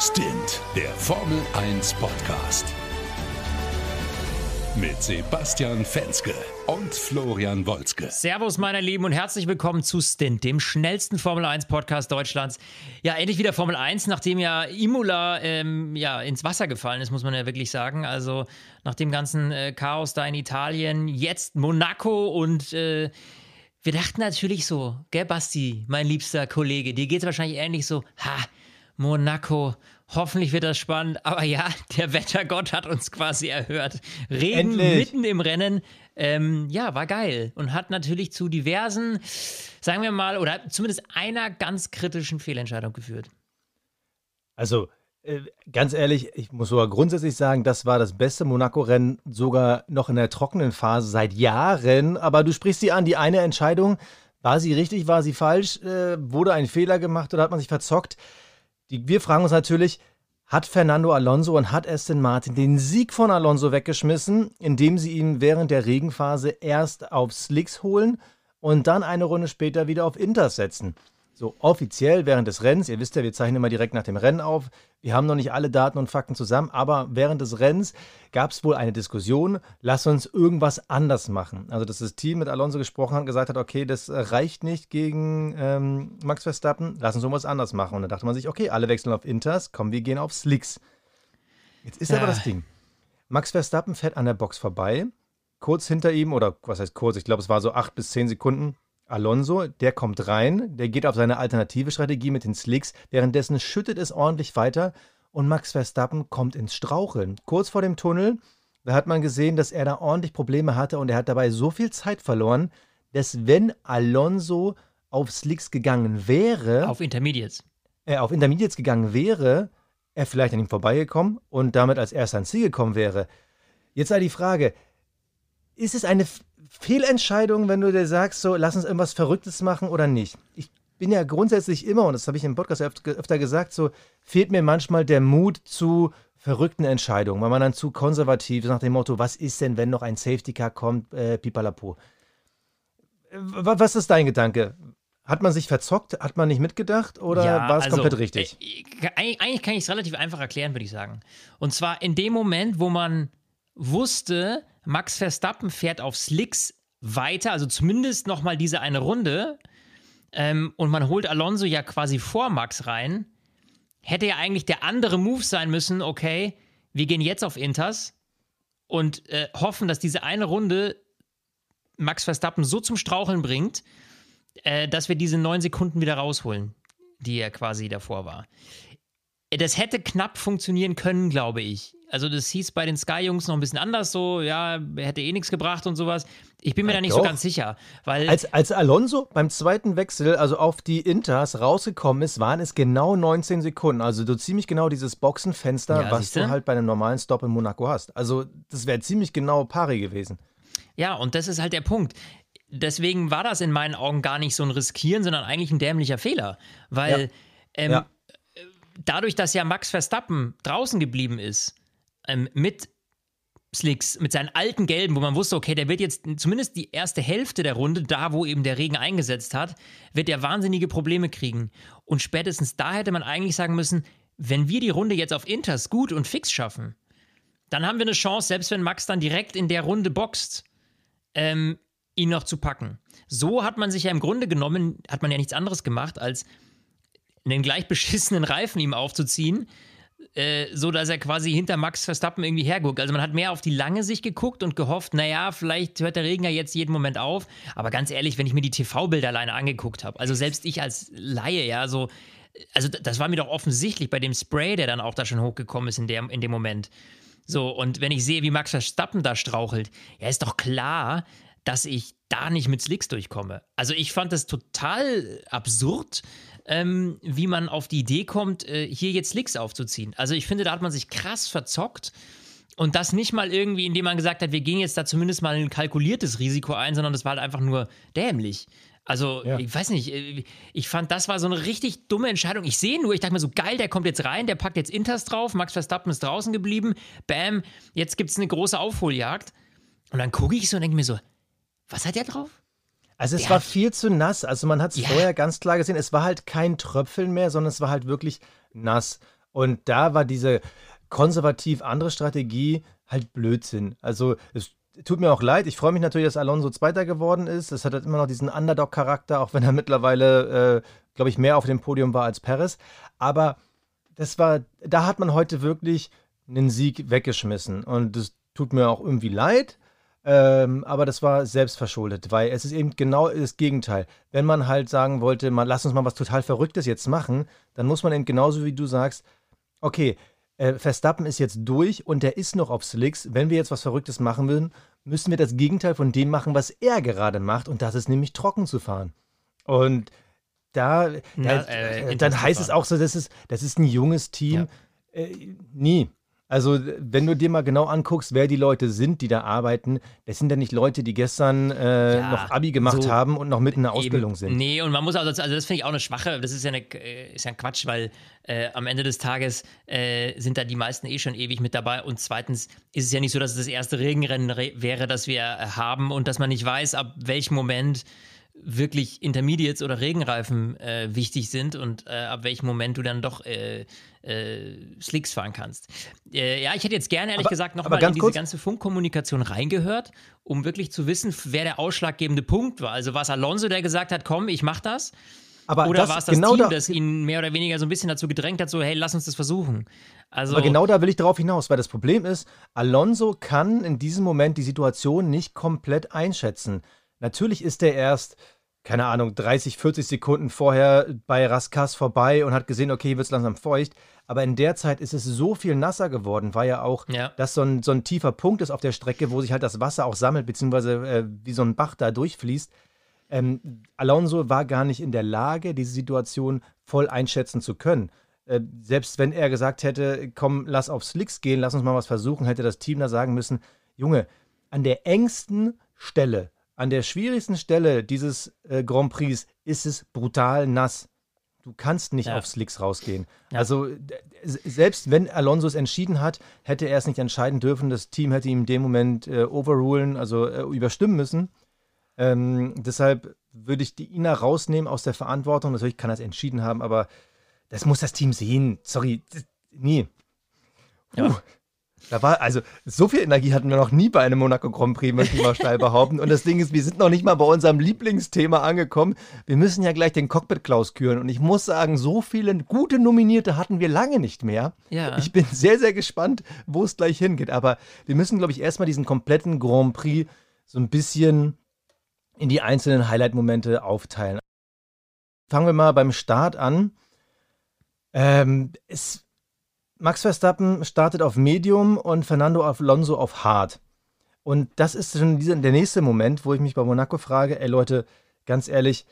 Stint, der Formel 1 Podcast. Mit Sebastian Fenske und Florian Wolzke. Servus, meine Lieben, und herzlich willkommen zu Stint, dem schnellsten Formel 1 Podcast Deutschlands. Ja, endlich wieder Formel 1, nachdem ja Imola ähm, ja, ins Wasser gefallen ist, muss man ja wirklich sagen. Also nach dem ganzen äh, Chaos da in Italien, jetzt Monaco und. Äh, wir dachten natürlich so, gell, Basti, mein liebster Kollege, dir geht es wahrscheinlich ähnlich so, ha, Monaco. Hoffentlich wird das spannend. Aber ja, der Wettergott hat uns quasi erhört. Regen Endlich. mitten im Rennen. Ähm, ja, war geil. Und hat natürlich zu diversen, sagen wir mal, oder zumindest einer ganz kritischen Fehlentscheidung geführt. Also, äh, ganz ehrlich, ich muss sogar grundsätzlich sagen, das war das beste Monaco-Rennen, sogar noch in der trockenen Phase seit Jahren. Aber du sprichst sie an, die eine Entscheidung, war sie richtig, war sie falsch? Äh, wurde ein Fehler gemacht oder hat man sich verzockt? Die, wir fragen uns natürlich, hat Fernando Alonso und hat Aston Martin den Sieg von Alonso weggeschmissen, indem sie ihn während der Regenphase erst auf Slicks holen und dann eine Runde später wieder auf Inters setzen? So offiziell während des Rennens, ihr wisst ja, wir zeichnen immer direkt nach dem Rennen auf. Wir haben noch nicht alle Daten und Fakten zusammen, aber während des Rennens gab es wohl eine Diskussion, lass uns irgendwas anders machen. Also, dass das Team mit Alonso gesprochen hat und gesagt hat, okay, das reicht nicht gegen ähm, Max Verstappen, lass uns irgendwas anders machen. Und dann dachte man sich, okay, alle wechseln auf Inters, komm, wir gehen auf Slicks. Jetzt ist ja. aber das Ding. Max Verstappen fährt an der Box vorbei, kurz hinter ihm, oder was heißt kurz, ich glaube, es war so acht bis zehn Sekunden, Alonso, der kommt rein, der geht auf seine alternative Strategie mit den Slicks, währenddessen schüttet es ordentlich weiter und Max Verstappen kommt ins Straucheln. Kurz vor dem Tunnel, da hat man gesehen, dass er da ordentlich Probleme hatte und er hat dabei so viel Zeit verloren, dass wenn Alonso auf Slicks gegangen wäre. Auf Intermediates. Er auf Intermediates gegangen wäre, er vielleicht an ihm vorbeigekommen und damit als erster ans Ziel gekommen wäre. Jetzt sei die Frage, ist es eine Fehlentscheidung, wenn du dir sagst, so, lass uns irgendwas Verrücktes machen oder nicht? Ich bin ja grundsätzlich immer, und das habe ich im Podcast öfter, gesagt, so, fehlt mir manchmal der Mut zu verrückten Entscheidungen, weil man dann zu konservativ ist nach dem Motto, was ist denn, wenn noch ein Safety Car kommt, äh, pipalapo. Was ist dein Gedanke? Hat man sich verzockt? Hat man nicht mitgedacht? Oder ja, war es also, komplett richtig? Äh, eigentlich kann ich es relativ einfach erklären, würde ich sagen. Und zwar in dem Moment, wo man wusste, Max Verstappen fährt auf Slicks weiter, also zumindest nochmal diese eine Runde. Ähm, und man holt Alonso ja quasi vor Max rein. Hätte ja eigentlich der andere Move sein müssen, okay, wir gehen jetzt auf Inters und äh, hoffen, dass diese eine Runde Max Verstappen so zum Straucheln bringt, äh, dass wir diese neun Sekunden wieder rausholen, die er quasi davor war. Das hätte knapp funktionieren können, glaube ich. Also das hieß bei den Sky-Jungs noch ein bisschen anders so, ja, hätte eh nichts gebracht und sowas. Ich bin mir ja, da nicht doch. so ganz sicher, weil... Als, als Alonso beim zweiten Wechsel, also auf die Inters, rausgekommen ist, waren es genau 19 Sekunden. Also so ziemlich genau dieses Boxenfenster, ja, was du halt bei einem normalen Stop in Monaco hast. Also das wäre ziemlich genau pari gewesen. Ja, und das ist halt der Punkt. Deswegen war das in meinen Augen gar nicht so ein Riskieren, sondern eigentlich ein dämlicher Fehler. Weil ja. Ähm, ja. Dadurch, dass ja Max Verstappen draußen geblieben ist, ähm, mit Slicks, mit seinen alten Gelben, wo man wusste, okay, der wird jetzt zumindest die erste Hälfte der Runde, da wo eben der Regen eingesetzt hat, wird er wahnsinnige Probleme kriegen. Und spätestens da hätte man eigentlich sagen müssen, wenn wir die Runde jetzt auf Inters gut und fix schaffen, dann haben wir eine Chance, selbst wenn Max dann direkt in der Runde boxt, ähm, ihn noch zu packen. So hat man sich ja im Grunde genommen, hat man ja nichts anderes gemacht, als einen gleich beschissenen Reifen ihm aufzuziehen, äh, so dass er quasi hinter Max Verstappen irgendwie herguckt. Also man hat mehr auf die lange Sicht geguckt und gehofft, naja, vielleicht hört der Regen ja jetzt jeden Moment auf. Aber ganz ehrlich, wenn ich mir die TV-Bilder alleine angeguckt habe, also selbst ich als Laie, ja, so, also das war mir doch offensichtlich bei dem Spray, der dann auch da schon hochgekommen ist in, der, in dem Moment. So, und wenn ich sehe, wie Max Verstappen da strauchelt, ja, ist doch klar, dass ich da nicht mit Slicks durchkomme. Also ich fand das total absurd, ähm, wie man auf die Idee kommt, äh, hier jetzt Slicks aufzuziehen. Also ich finde, da hat man sich krass verzockt. Und das nicht mal irgendwie, indem man gesagt hat, wir gehen jetzt da zumindest mal ein kalkuliertes Risiko ein, sondern das war halt einfach nur dämlich. Also, ja. ich weiß nicht, äh, ich fand, das war so eine richtig dumme Entscheidung. Ich sehe nur, ich dachte mir so, geil, der kommt jetzt rein, der packt jetzt Inters drauf, Max Verstappen ist draußen geblieben, bam, jetzt gibt es eine große Aufholjagd. Und dann gucke ich so und denke mir so, was hat der drauf? Also es der war viel zu nass. Also man hat es ja. vorher ganz klar gesehen, es war halt kein Tröpfeln mehr, sondern es war halt wirklich nass. Und da war diese konservativ andere Strategie halt Blödsinn. Also es tut mir auch leid. Ich freue mich natürlich, dass Alonso Zweiter geworden ist. Es hat halt immer noch diesen Underdog-Charakter, auch wenn er mittlerweile, äh, glaube ich, mehr auf dem Podium war als Perez. Aber das war, da hat man heute wirklich einen Sieg weggeschmissen. Und das tut mir auch irgendwie leid. Ähm, aber das war selbstverschuldet, weil es ist eben genau das Gegenteil. Wenn man halt sagen wollte, mal, lass uns mal was total Verrücktes jetzt machen, dann muss man eben genauso wie du sagst, okay, äh, Verstappen ist jetzt durch und der ist noch auf Slicks. Wenn wir jetzt was Verrücktes machen würden, müssen wir das Gegenteil von dem machen, was er gerade macht. Und das ist nämlich trocken zu fahren. Und da, Na, äh, dann heißt es auch so, das ist, das ist ein junges Team. Ja. Äh, nie. Also, wenn du dir mal genau anguckst, wer die Leute sind, die da arbeiten, das sind ja nicht Leute, die gestern äh, ja, noch Abi gemacht so haben und noch mitten in der Ausbildung sind. Nee, und man muss also, also das finde ich auch eine schwache, das ist ja, eine, äh, ist ja ein Quatsch, weil äh, am Ende des Tages äh, sind da die meisten eh schon ewig mit dabei. Und zweitens ist es ja nicht so, dass es das erste Regenrennen wäre, das wir haben und dass man nicht weiß, ab welchem Moment wirklich Intermediates oder Regenreifen äh, wichtig sind und äh, ab welchem Moment du dann doch äh, äh Slicks fahren kannst. Äh, ja, ich hätte jetzt gerne, ehrlich aber, gesagt, nochmal in diese kurz. ganze Funkkommunikation reingehört, um wirklich zu wissen, wer der ausschlaggebende Punkt war. Also war es Alonso, der gesagt hat, komm, ich mach das? Aber oder war es das genau Team, da, das ihn mehr oder weniger so ein bisschen dazu gedrängt hat, so, hey, lass uns das versuchen. Also, aber genau da will ich darauf hinaus, weil das Problem ist, Alonso kann in diesem Moment die Situation nicht komplett einschätzen. Natürlich ist er erst, keine Ahnung, 30, 40 Sekunden vorher bei Raskas vorbei und hat gesehen, okay, wird es langsam feucht. Aber in der Zeit ist es so viel nasser geworden, weil ja auch ja. das so ein, so ein tiefer Punkt ist auf der Strecke, wo sich halt das Wasser auch sammelt, beziehungsweise äh, wie so ein Bach da durchfließt. Ähm, Alonso war gar nicht in der Lage, diese Situation voll einschätzen zu können. Äh, selbst wenn er gesagt hätte, komm, lass auf Slicks gehen, lass uns mal was versuchen, hätte das Team da sagen müssen, Junge, an der engsten Stelle an der schwierigsten Stelle dieses äh, Grand Prix ist es brutal nass. Du kannst nicht ja. auf Slicks rausgehen. Ja. Also selbst wenn Alonso es entschieden hat, hätte er es nicht entscheiden dürfen. Das Team hätte ihm in dem Moment äh, overrulen, also äh, überstimmen müssen. Ähm, deshalb würde ich die Ina rausnehmen aus der Verantwortung. Natürlich kann er es entschieden haben, aber das muss das Team sehen. Sorry, nie. Ja. Da war, also, so viel Energie hatten wir noch nie bei einem Monaco Grand Prix, möchte ich mal steil behaupten. Und das Ding ist, wir sind noch nicht mal bei unserem Lieblingsthema angekommen. Wir müssen ja gleich den Cockpit-Klaus küren. Und ich muss sagen, so viele gute Nominierte hatten wir lange nicht mehr. Ja. Ich bin sehr, sehr gespannt, wo es gleich hingeht. Aber wir müssen, glaube ich, erstmal diesen kompletten Grand Prix so ein bisschen in die einzelnen Highlight-Momente aufteilen. Fangen wir mal beim Start an. Ähm, es Max Verstappen startet auf Medium und Fernando Alonso auf Hard. Und das ist schon der nächste Moment, wo ich mich bei Monaco frage, ey Leute, ganz ehrlich,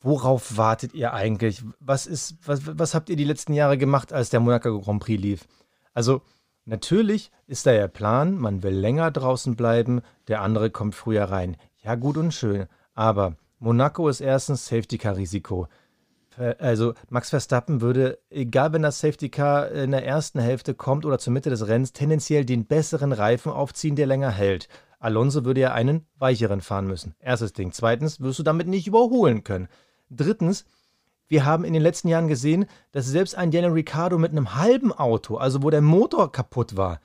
worauf wartet ihr eigentlich? Was ist, was, was habt ihr die letzten Jahre gemacht, als der Monaco Grand Prix lief? Also, natürlich ist da der Plan, man will länger draußen bleiben, der andere kommt früher rein. Ja, gut und schön. Aber Monaco ist erstens Safety-Car-Risiko. Also Max Verstappen würde, egal wenn das Safety Car in der ersten Hälfte kommt oder zur Mitte des Rennens, tendenziell den besseren Reifen aufziehen, der länger hält. Alonso würde ja einen weicheren fahren müssen. Erstes Ding. Zweitens wirst du damit nicht überholen können. Drittens, wir haben in den letzten Jahren gesehen, dass selbst ein Daniel Ricciardo mit einem halben Auto, also wo der Motor kaputt war,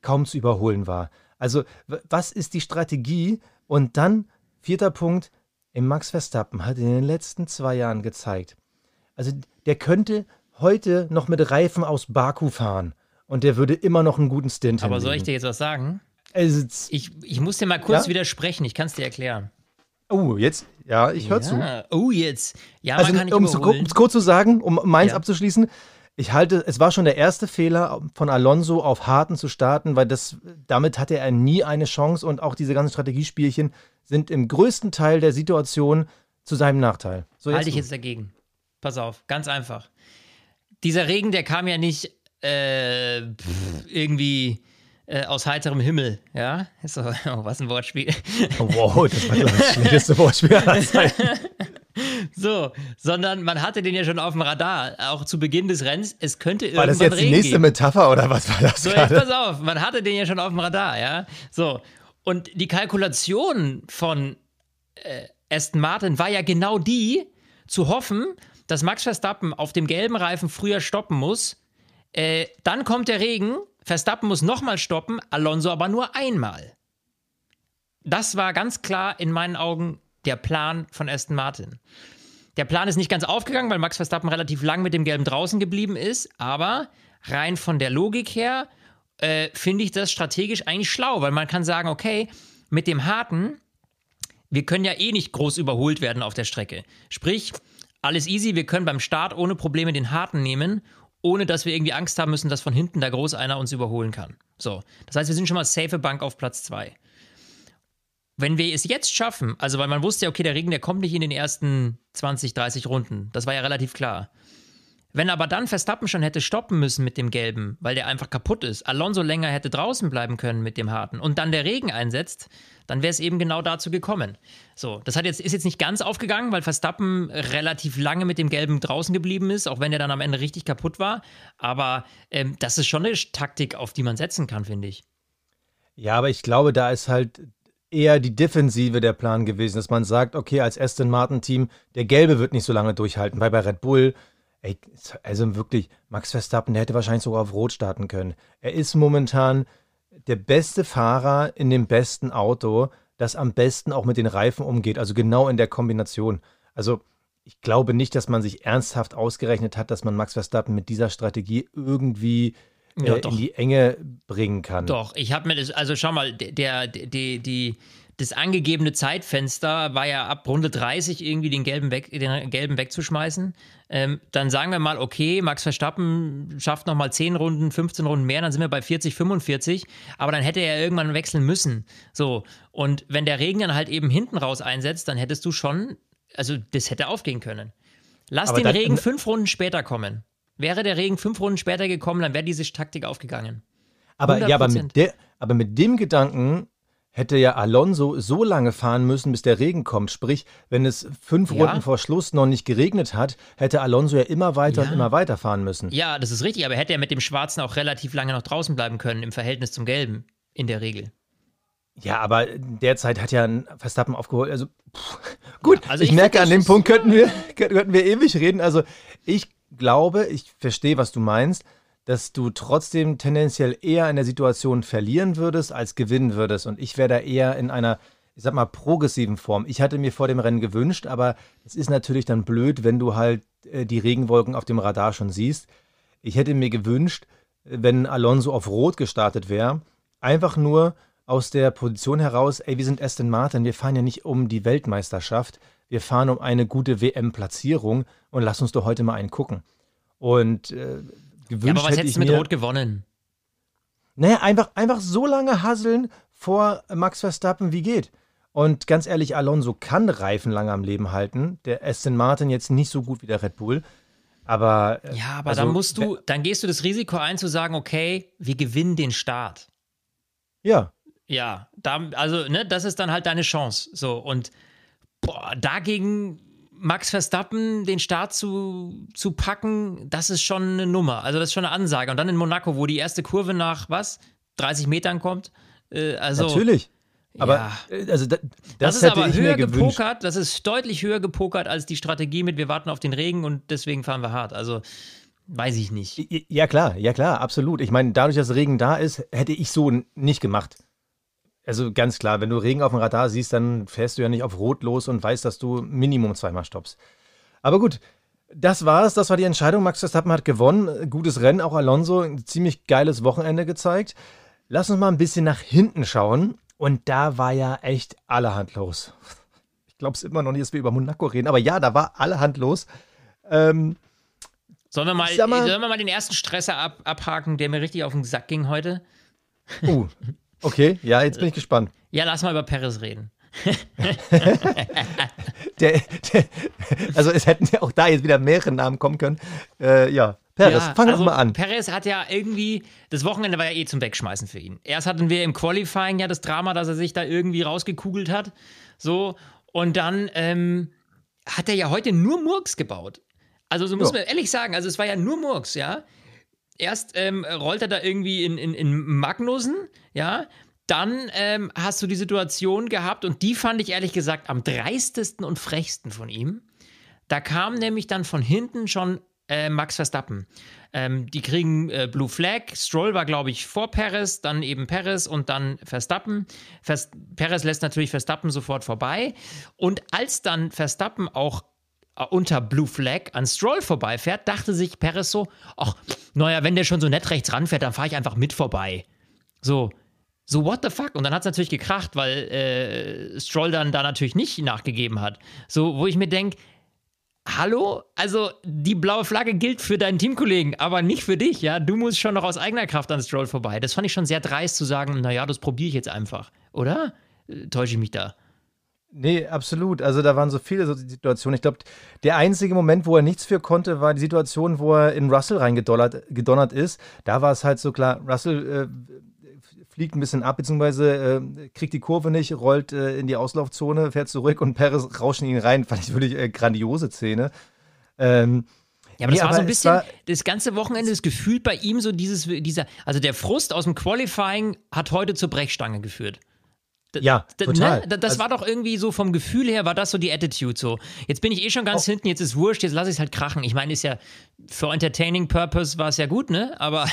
kaum zu überholen war. Also was ist die Strategie? Und dann, vierter Punkt, im Max Verstappen hat in den letzten zwei Jahren gezeigt, also der könnte heute noch mit Reifen aus Baku fahren und der würde immer noch einen guten Stint Aber soll ich dir jetzt was sagen? Also, ich, ich muss dir mal kurz ja? widersprechen, ich kann es dir erklären. Oh, jetzt? Ja, ich höre ja. zu. Oh, jetzt. Ja, also, man kann nicht um es kurz zu sagen, um meins ja. abzuschließen, ich halte, es war schon der erste Fehler von Alonso auf Harten zu starten, weil das, damit hatte er nie eine Chance und auch diese ganzen Strategiespielchen sind im größten Teil der Situation zu seinem Nachteil. So, halte ich jetzt dagegen. Pass auf, ganz einfach. Dieser Regen, der kam ja nicht äh, pff, irgendwie äh, aus heiterem Himmel, ja? So, oh, was ein Wortspiel. Oh, wow, das war das schlechteste Wortspiel aller Zeiten. So, sondern man hatte den ja schon auf dem Radar, auch zu Beginn des Rennens. Es könnte irgendwann War das jetzt die nächste geben. Metapher oder was war das? So, jetzt pass auf, man hatte den ja schon auf dem Radar, ja. So, und die Kalkulation von äh, Aston Martin war ja genau die, zu hoffen, dass Max Verstappen auf dem gelben Reifen früher stoppen muss, Äh, dann kommt der Regen, Verstappen muss nochmal stoppen, Alonso aber nur einmal. Das war ganz klar in meinen Augen der Plan von Aston Martin. Der Plan ist nicht ganz aufgegangen, weil Max Verstappen relativ lang mit dem Gelben draußen geblieben ist, aber rein von der Logik her äh, finde ich das strategisch eigentlich schlau, weil man kann sagen, okay, mit dem Harten, wir können ja eh nicht groß überholt werden auf der Strecke. Sprich, alles easy, wir können beim Start ohne Probleme den Harten nehmen, ohne dass wir irgendwie Angst haben müssen, dass von hinten da groß einer uns überholen kann. So, das heißt, wir sind schon mal safe Bank auf Platz 2. Wenn wir es jetzt schaffen, also weil man wusste ja, okay, der Regen, der kommt nicht in den ersten 20, 30 Runden, das war ja relativ klar. Wenn aber dann Verstappen schon hätte stoppen müssen mit dem Gelben, weil der einfach kaputt ist, Alonso länger hätte draußen bleiben können mit dem Harten und dann der Regen einsetzt, dann wäre es eben genau dazu gekommen. So, das hat jetzt, ist jetzt nicht ganz aufgegangen, weil Verstappen relativ lange mit dem Gelben draußen geblieben ist, auch wenn er dann am Ende richtig kaputt war. Aber ähm, das ist schon eine Taktik, auf die man setzen kann, finde ich. Ja, aber ich glaube, da ist halt eher die Defensive der Plan gewesen, dass man sagt, okay, als Aston Martin Team, der Gelbe wird nicht so lange durchhalten, weil bei Red Bull Ey, also wirklich, Max Verstappen, der hätte wahrscheinlich sogar auf Rot starten können. Er ist momentan der beste Fahrer in dem besten Auto, das am besten auch mit den Reifen umgeht, also genau in der Kombination. Also ich glaube nicht, dass man sich ernsthaft ausgerechnet hat, dass man Max Verstappen mit dieser Strategie irgendwie äh, ja, in die Enge bringen kann. Doch, ich habe mir das, also schau mal, der, der, die, die, das angegebene Zeitfenster war ja ab Runde 30 irgendwie den gelben, weg, den gelben wegzuschmeißen. Ähm, dann sagen wir mal, okay, Max Verstappen schafft nochmal 10 Runden, 15 Runden mehr, dann sind wir bei 40, 45. Aber dann hätte er irgendwann wechseln müssen. So. Und wenn der Regen dann halt eben hinten raus einsetzt, dann hättest du schon, also das hätte aufgehen können. Lass aber den Regen fünf Runden später kommen. Wäre der Regen fünf Runden später gekommen, dann wäre diese Taktik aufgegangen. Aber, ja, aber, mit der, aber mit dem Gedanken hätte ja Alonso so lange fahren müssen, bis der Regen kommt. Sprich, wenn es fünf ja. Runden vor Schluss noch nicht geregnet hat, hätte Alonso ja immer weiter ja. und immer weiter fahren müssen. Ja, das ist richtig, aber hätte er mit dem Schwarzen auch relativ lange noch draußen bleiben können im Verhältnis zum Gelben, in der Regel. Ja, aber derzeit hat ja ein Verstappen aufgeholt. Also pff, gut, ja, also ich, ich merke, an dem Punkt könnten wir, könnten wir ewig reden. Also ich glaube, ich verstehe, was du meinst dass du trotzdem tendenziell eher in der Situation verlieren würdest, als gewinnen würdest. Und ich wäre da eher in einer, ich sag mal, progressiven Form. Ich hatte mir vor dem Rennen gewünscht, aber es ist natürlich dann blöd, wenn du halt äh, die Regenwolken auf dem Radar schon siehst. Ich hätte mir gewünscht, wenn Alonso auf Rot gestartet wäre, einfach nur aus der Position heraus, ey, wir sind Aston Martin, wir fahren ja nicht um die Weltmeisterschaft, wir fahren um eine gute WM-Platzierung und lass uns doch heute mal einen gucken. Und äh, gewünscht ja, aber was hättest du mit Rot gewonnen? Naja, einfach, einfach so lange hasseln vor Max Verstappen wie geht. Und ganz ehrlich, Alonso kann Reifen lange am Leben halten. Der Aston Martin jetzt nicht so gut wie der Red Bull. Aber. Äh, ja, aber also, dann musst du, dann gehst du das Risiko ein zu sagen, okay, wir gewinnen den Start. Ja. Ja, da, also, ne, das ist dann halt deine Chance. So, und boah, dagegen Max Verstappen den Start zu, zu packen, das ist schon eine Nummer. Also das ist schon eine Ansage. Und dann in Monaco, wo die erste Kurve nach was? 30 Metern kommt. Äh, also, Natürlich. Aber ja. Äh, also das, das, das ist aber höher gepokert, das ist deutlich höher gepokert als die Strategie mit wir warten auf den Regen und deswegen fahren wir hart. Also weiß ich nicht. Ja klar, ja klar, absolut. Ich meine, dadurch, dass Regen da ist, hätte ich so nicht gemacht. Also ganz klar, wenn du Regen auf dem Radar siehst, dann fährst du ja nicht auf Rot los und weißt, dass du Minimum zweimal stoppst. Aber gut, das war's. Das war die Entscheidung. Max Verstappen hat gewonnen. Gutes Rennen. Auch Alonso ein ziemlich geiles Wochenende gezeigt. Lass uns mal ein bisschen nach hinten schauen. Und da war ja echt allerhand los. Ich glaube es immer noch nicht, dass wir über Monaco reden. Aber ja, da war allerhand los. Ähm, sollen, wir mal, mal, sollen wir mal den ersten Stresser ab, abhaken, der mir richtig auf den Sack ging heute? Uh, Okay, ja, jetzt bin ich gespannt. Ja, lass mal über Paris reden. der, der, also es hätten ja auch da jetzt wieder mehrere Namen kommen können. Äh, ja, Perez, ja, fang also doch mal an. Perez hat ja irgendwie, das Wochenende war ja eh zum Wegschmeißen für ihn. Erst hatten wir im Qualifying ja das Drama, dass er sich da irgendwie rausgekugelt hat. So, und dann ähm, hat er ja heute nur Murks gebaut. Also, so muss jo. man ehrlich sagen, also es war ja nur Murks, ja. Erst ähm, rollt er da irgendwie in, in, in Magnussen, ja. Dann ähm, hast du die Situation gehabt, und die fand ich ehrlich gesagt am dreistesten und frechsten von ihm. Da kam nämlich dann von hinten schon äh, Max Verstappen. Ähm, die kriegen äh, Blue Flag. Stroll war, glaube ich, vor Perez, dann eben Perez und dann Verstappen. Vers Perez lässt natürlich Verstappen sofort vorbei. Und als dann Verstappen auch unter Blue Flag an Stroll vorbeifährt, dachte sich Perez so: Ach, naja, wenn der schon so nett rechts ranfährt, dann fahre ich einfach mit vorbei. So, so, what the fuck? Und dann hat es natürlich gekracht, weil äh, Stroll dann da natürlich nicht nachgegeben hat. So, wo ich mir denke, hallo? Also, die blaue Flagge gilt für deinen Teamkollegen, aber nicht für dich, ja? Du musst schon noch aus eigener Kraft an Stroll vorbei. Das fand ich schon sehr dreist zu sagen, naja, das probiere ich jetzt einfach, oder? Äh, täusche ich mich da? Nee, absolut. Also da waren so viele so Situationen. Ich glaube, der einzige Moment, wo er nichts für konnte, war die Situation, wo er in Russell reingedonnert ist. Da war es halt so klar, Russell äh, fliegt ein bisschen ab, beziehungsweise äh, kriegt die Kurve nicht, rollt äh, in die Auslaufzone, fährt zurück und Perez rauscht in ihn rein. Fand ich wirklich äh, grandiose Szene. Ähm, ja, aber das nee, war so ein bisschen das ganze Wochenende das Gefühl bei ihm so dieses, dieser, also der Frust aus dem Qualifying hat heute zur Brechstange geführt ja, ne? total. Ne? Das also, war doch irgendwie so vom Gefühl her, war das so die Attitude so. Jetzt bin ich eh schon ganz oh. hinten, jetzt ist wurscht, jetzt lasse ich es halt krachen. Ich meine, ist ja für Entertaining Purpose war es ja gut, ne? Aber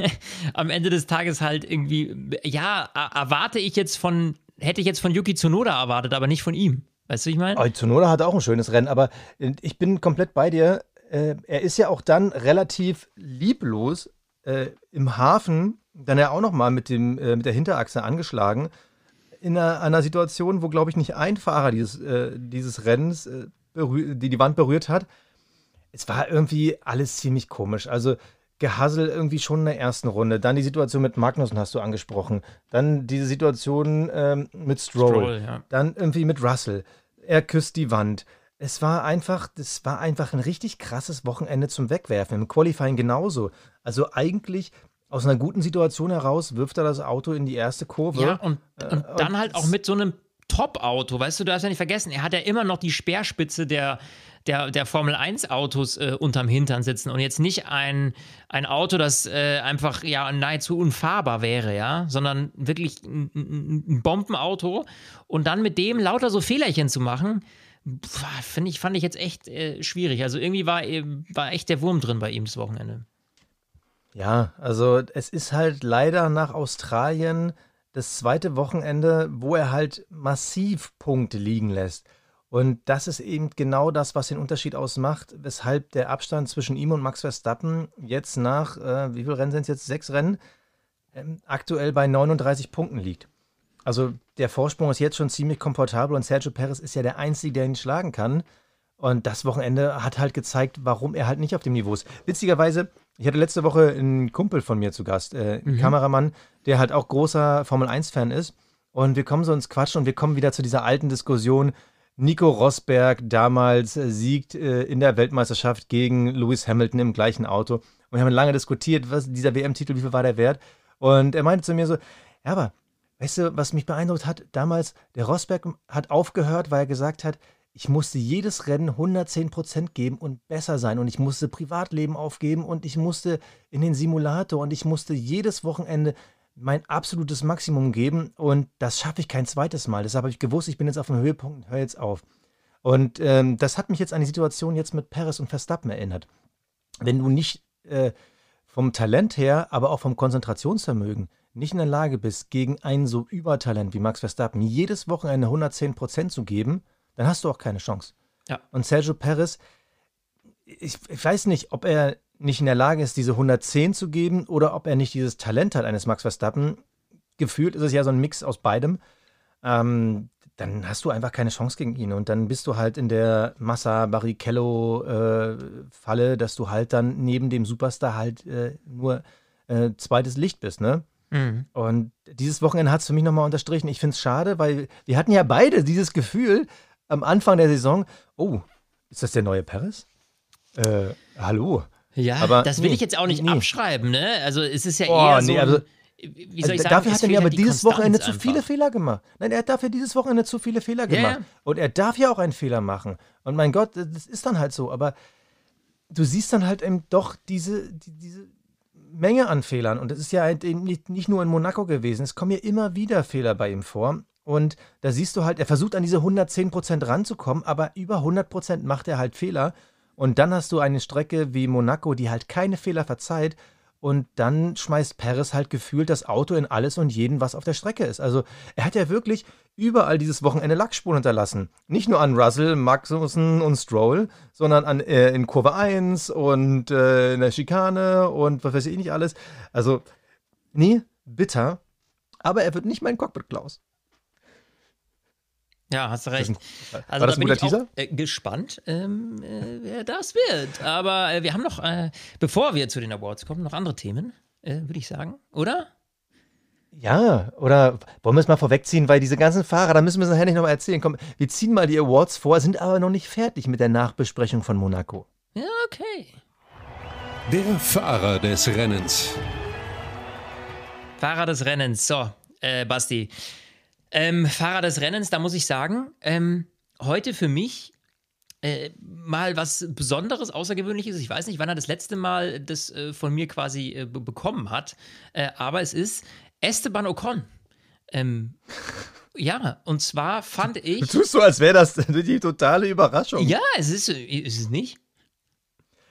am Ende des Tages halt irgendwie, ja, erwarte ich jetzt von, hätte ich jetzt von Yuki Tsunoda erwartet, aber nicht von ihm. Weißt du, ich meine? Oh, Tsunoda hat auch ein schönes Rennen, aber ich bin komplett bei dir. Äh, er ist ja auch dann relativ lieblos äh, im Hafen, dann ja auch nochmal mit, äh, mit der Hinterachse angeschlagen in einer, einer Situation, wo, glaube ich, nicht ein Fahrer dieses, äh, dieses Rennens äh, die die Wand berührt hat. Es war irgendwie alles ziemlich komisch. Also Gehassel irgendwie schon in der ersten Runde. Dann die Situation mit Magnussen hast du angesprochen. Dann diese Situation ähm, mit Stroll. Stroll ja. Dann irgendwie mit Russell. Er küsst die Wand. Es war einfach, das war einfach ein richtig krasses Wochenende zum Wegwerfen. Im Qualifying genauso. Also eigentlich aus einer guten Situation heraus wirft er das Auto in die erste Kurve. Ja, und, äh, und dann halt auch mit so einem Top-Auto, weißt du, du hast ja nicht vergessen, er hat ja immer noch die Speerspitze der, der, der Formel 1-Autos äh, unterm Hintern sitzen und jetzt nicht ein, ein Auto, das äh, einfach ja nahezu unfahrbar wäre, ja, sondern wirklich ein, ein Bombenauto und dann mit dem lauter so Fehlerchen zu machen, finde ich, fand ich jetzt echt äh, schwierig. Also irgendwie war, äh, war echt der Wurm drin bei ihm das Wochenende. Ja, also es ist halt leider nach Australien das zweite Wochenende, wo er halt massiv Punkte liegen lässt. Und das ist eben genau das, was den Unterschied ausmacht, weshalb der Abstand zwischen ihm und Max Verstappen jetzt nach, äh, wie viele Rennen sind es jetzt? Sechs Rennen, ähm, aktuell bei 39 Punkten liegt. Also der Vorsprung ist jetzt schon ziemlich komfortabel und Sergio Perez ist ja der Einzige, der ihn schlagen kann. Und das Wochenende hat halt gezeigt, warum er halt nicht auf dem Niveau ist. Witzigerweise, ich hatte letzte Woche einen Kumpel von mir zu Gast, äh, einen mhm. Kameramann, der halt auch großer Formel-1-Fan ist. Und wir kommen so ins Quatschen und wir kommen wieder zu dieser alten Diskussion. Nico Rosberg damals äh, siegt äh, in der Weltmeisterschaft gegen Lewis Hamilton im gleichen Auto. Und wir haben lange diskutiert, was dieser WM-Titel, wie viel war der wert? Und er meinte zu mir so, ja, aber weißt du, was mich beeindruckt hat? Damals, der Rosberg hat aufgehört, weil er gesagt hat, ich musste jedes Rennen 110% geben und besser sein und ich musste Privatleben aufgeben und ich musste in den Simulator und ich musste jedes Wochenende mein absolutes Maximum geben und das schaffe ich kein zweites Mal. Deshalb habe ich gewusst, ich bin jetzt auf dem Höhepunkt und höre jetzt auf. Und ähm, das hat mich jetzt an die Situation jetzt mit Perez und Verstappen erinnert. Wenn du nicht äh, vom Talent her, aber auch vom Konzentrationsvermögen nicht in der Lage bist, gegen einen so Übertalent wie Max Verstappen jedes Wochenende 110% zu geben, dann hast du auch keine Chance. Ja. Und Sergio Perez, ich, ich, weiß nicht, ob er nicht in der Lage ist, diese 110 zu geben oder ob er nicht dieses Talent hat eines Max Verstappen. Gefühlt ist es ja so ein Mix aus beidem. Ähm, dann hast du einfach keine Chance gegen ihn. Und dann bist du halt in der Massa Barrichello-Falle, äh, dass du halt dann neben dem Superstar halt äh, nur äh, zweites Licht bist, ne? Mhm. Und dieses Wochenende hat es für mich nochmal unterstrichen. Ich finde es schade, weil wir hatten ja beide dieses Gefühl, am Anfang der Saison, oh, ist das der neue Paris? Äh, hallo. Ja, aber das will nee, ich jetzt auch nicht nee. abschreiben, ne? Also es ist ja oh, eher so. Nee, also, wie soll ich sagen, dafür hat er ja aber halt dieses Konstanz Wochenende einfach. zu viele Fehler gemacht. Nein, er hat dafür dieses Wochenende zu viele Fehler gemacht. Yeah. Und er darf ja auch einen Fehler machen. Und mein Gott, das ist dann halt so. Aber du siehst dann halt eben doch diese, die, diese Menge an Fehlern. Und das ist ja halt eben nicht, nicht nur in Monaco gewesen. Es kommen ja immer wieder Fehler bei ihm vor. Und da siehst du halt, er versucht an diese 110% ranzukommen, aber über 100% macht er halt Fehler. Und dann hast du eine Strecke wie Monaco, die halt keine Fehler verzeiht. Und dann schmeißt Perez halt gefühlt das Auto in alles und jeden, was auf der Strecke ist. Also er hat ja wirklich überall dieses Wochenende Lackspuren hinterlassen. Nicht nur an Russell, Magnussen und Stroll, sondern an, äh, in Kurve 1 und äh, in der Schikane und was weiß ich nicht alles. Also, nee, bitter. Aber er wird nicht mein Cockpit, Klaus. Ja, hast du recht. Ein, also da bin ich Teaser? auch äh, gespannt, ähm, äh, wer das wird. Aber äh, wir haben noch, äh, bevor wir zu den Awards kommen, noch andere Themen, äh, würde ich sagen, oder? Ja, oder wollen wir es mal vorwegziehen, weil diese ganzen Fahrer, da müssen wir es nachher nicht nochmal erzählen. Komm, wir ziehen mal die Awards vor, sind aber noch nicht fertig mit der Nachbesprechung von Monaco. Ja, okay. Der Fahrer des Rennens. Fahrer des Rennens. So, äh, Basti. Ähm, Fahrer des Rennens, da muss ich sagen, ähm, heute für mich äh, mal was Besonderes, Außergewöhnliches. Ich weiß nicht, wann er das letzte Mal das äh, von mir quasi äh, bekommen hat, äh, aber es ist Esteban Ocon. Ähm, ja, und zwar fand ich. Du tust so, als wäre das die totale Überraschung. Ja, es ist, ist es nicht.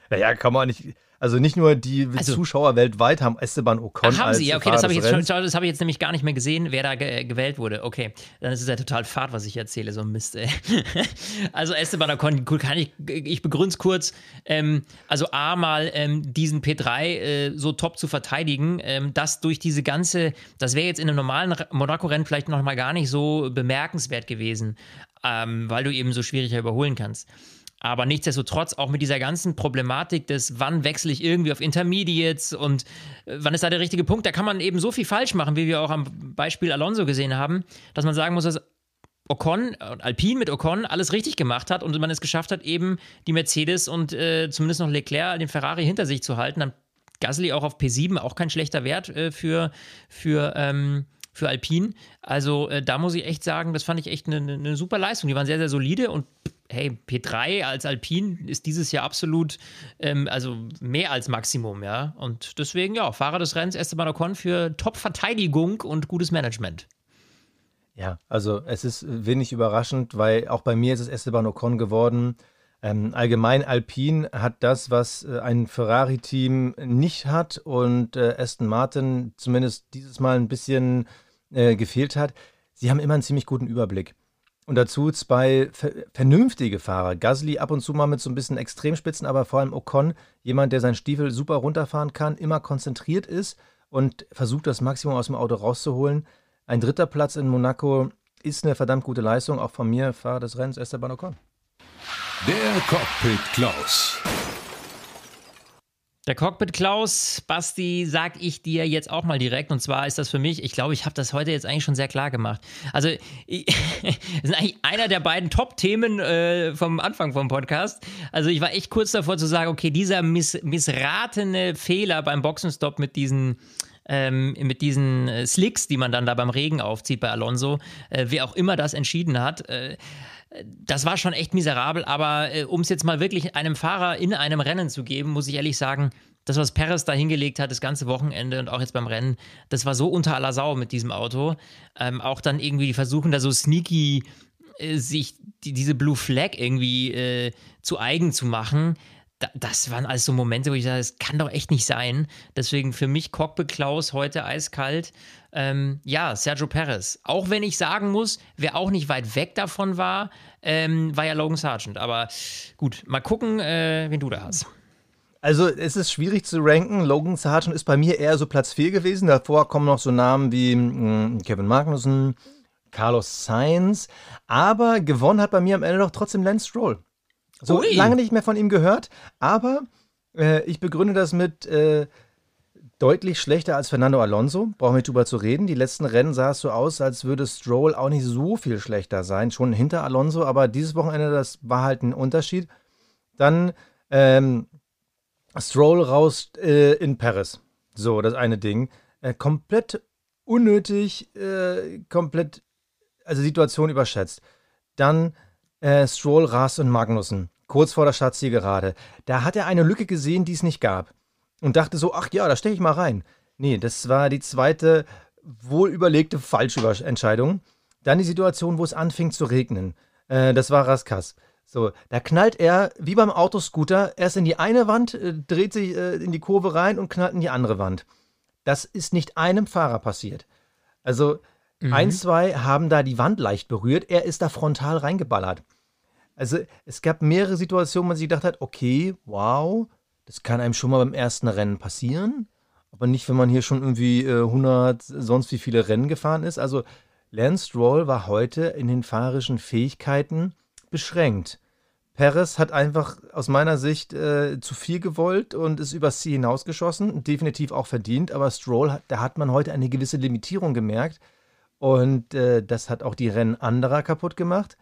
Naja, kann man nicht. Also nicht nur die also, Zuschauer weltweit haben Esteban Ocon. Ach, haben sie, ja, okay, das habe ich, jetzt schon, das hab ich jetzt nämlich gar nicht mehr gesehen, wer da ge gewählt wurde. Okay, dann ist es ja total fad, was ich erzähle, so ein Mist, ey. also Esteban Ocon, cool, kann ich, ich begründe es kurz. Ähm, also A, mal ähm, diesen P3 äh, so top zu verteidigen, ähm, das durch diese ganze, das wäre jetzt in einem normalen Monaco-Rennen vielleicht noch mal gar nicht so bemerkenswert gewesen, ähm, weil du eben so schwieriger überholen kannst. Aber nichtsdestotrotz auch mit dieser ganzen Problematik des, wann wechsle ich irgendwie auf Intermediates und äh, wann ist da der richtige Punkt, da kann man eben so viel falsch machen, wie wir auch am Beispiel Alonso gesehen haben, dass man sagen muss, dass Ocon, äh, Alpine mit Ocon alles richtig gemacht hat und man es geschafft hat, eben die Mercedes und äh, zumindest noch Leclerc, den Ferrari hinter sich zu halten. Dann Gasly auch auf P7, auch kein schlechter Wert äh, für, für, ähm, für Alpine. Also äh, da muss ich echt sagen, das fand ich echt eine, eine super Leistung. Die waren sehr, sehr solide und hey, P3 als Alpin ist dieses Jahr absolut, ähm, also mehr als Maximum, ja. Und deswegen, ja, Fahrer des Rennens Esteban Ocon für Top-Verteidigung und gutes Management. Ja, also es ist wenig überraschend, weil auch bei mir ist es Esteban Ocon geworden. Ähm, allgemein Alpine hat das, was äh, ein Ferrari-Team nicht hat und äh, Aston Martin zumindest dieses Mal ein bisschen äh, gefehlt hat. Sie haben immer einen ziemlich guten Überblick. Und dazu zwei vernünftige Fahrer. Gasly ab und zu mal mit so ein bisschen Extremspitzen, aber vor allem Ocon, jemand, der seinen Stiefel super runterfahren kann, immer konzentriert ist und versucht, das Maximum aus dem Auto rauszuholen. Ein dritter Platz in Monaco ist eine verdammt gute Leistung, auch von mir, Fahrer des Rennens, Esteban Ocon. Der Cockpit Klaus. Der Cockpit Klaus, Basti, sag ich dir jetzt auch mal direkt. Und zwar ist das für mich, ich glaube, ich habe das heute jetzt eigentlich schon sehr klar gemacht. Also, das ist eigentlich einer der beiden Top-Themen äh, vom Anfang vom Podcast. Also, ich war echt kurz davor zu sagen, okay, dieser miss, missratene Fehler beim Boxenstopp mit diesen. Ähm, mit diesen äh, Slicks, die man dann da beim Regen aufzieht bei Alonso, äh, wer auch immer das entschieden hat, äh, das war schon echt miserabel, aber äh, um es jetzt mal wirklich einem Fahrer in einem Rennen zu geben, muss ich ehrlich sagen, das, was Perez da hingelegt hat, das ganze Wochenende und auch jetzt beim Rennen, das war so unter aller Sau mit diesem Auto. Ähm, auch dann irgendwie die versuchen da so sneaky äh, sich die, diese Blue Flag irgendwie äh, zu eigen zu machen. Da, das waren alles so Momente, wo ich sage, das kann doch echt nicht sein. Deswegen für mich Cockpit Klaus heute eiskalt. Ähm, ja, Sergio Perez. Auch wenn ich sagen muss, wer auch nicht weit weg davon war, ähm, war ja Logan Sargent. Aber gut, mal gucken, äh, wen du da hast. Also es ist schwierig zu ranken. Logan Sargent ist bei mir eher so Platz 4 gewesen. Davor kommen noch so Namen wie mh, hm, Kevin Magnussen, Carlos Sainz. Aber gewonnen hat bei mir am Ende doch trotzdem Lance Stroll. So Ui. lange nicht mehr von ihm gehört. Aber äh, ich begründe das mit... Äh, deutlich schlechter als Fernando Alonso. Brauchen wir nicht drüber zu reden. Die letzten Rennen sah es so aus, als würde Stroll auch nicht so viel schlechter sein. Schon hinter Alonso, aber dieses Wochenende, das war halt ein Unterschied. Dann ähm, Stroll raus äh, in Paris. So, das eine Ding. Äh, komplett unnötig, äh, komplett, also Situation überschätzt. Dann äh, Stroll, Ras und Magnussen. Kurz vor der Startzielgerade. Da hat er eine Lücke gesehen, die es nicht gab und dachte so, ach ja, da steche ich mal rein. Nee, das war die zweite wohlüberlegte falsche Entscheidung. Dann die Situation, wo es anfing zu regnen. Äh, das war Raskas. So, da knallt er wie beim Autoscooter erst in die eine Wand, äh, dreht sich äh, in die Kurve rein und knallt in die andere Wand. Das ist nicht einem Fahrer passiert. Also mhm. ein, zwei haben da die Wand leicht berührt, er ist da frontal reingeballert. Also es gab mehrere Situationen, wo man sich gedacht hat, okay, wow, das kann einem schon mal beim ersten Rennen passieren, aber nicht, wenn man hier schon irgendwie äh, 100 sonst wie viele Rennen gefahren ist. Also Lance Stroll war heute in den fahrerischen Fähigkeiten beschränkt. Perez hat einfach aus meiner Sicht äh, zu viel gewollt und ist übers Ziel hinausgeschossen. Definitiv auch verdient, aber Stroll, da hat man heute eine gewisse Limitierung gemerkt. Und äh, das hat auch die Rennen anderer kaputt gemacht.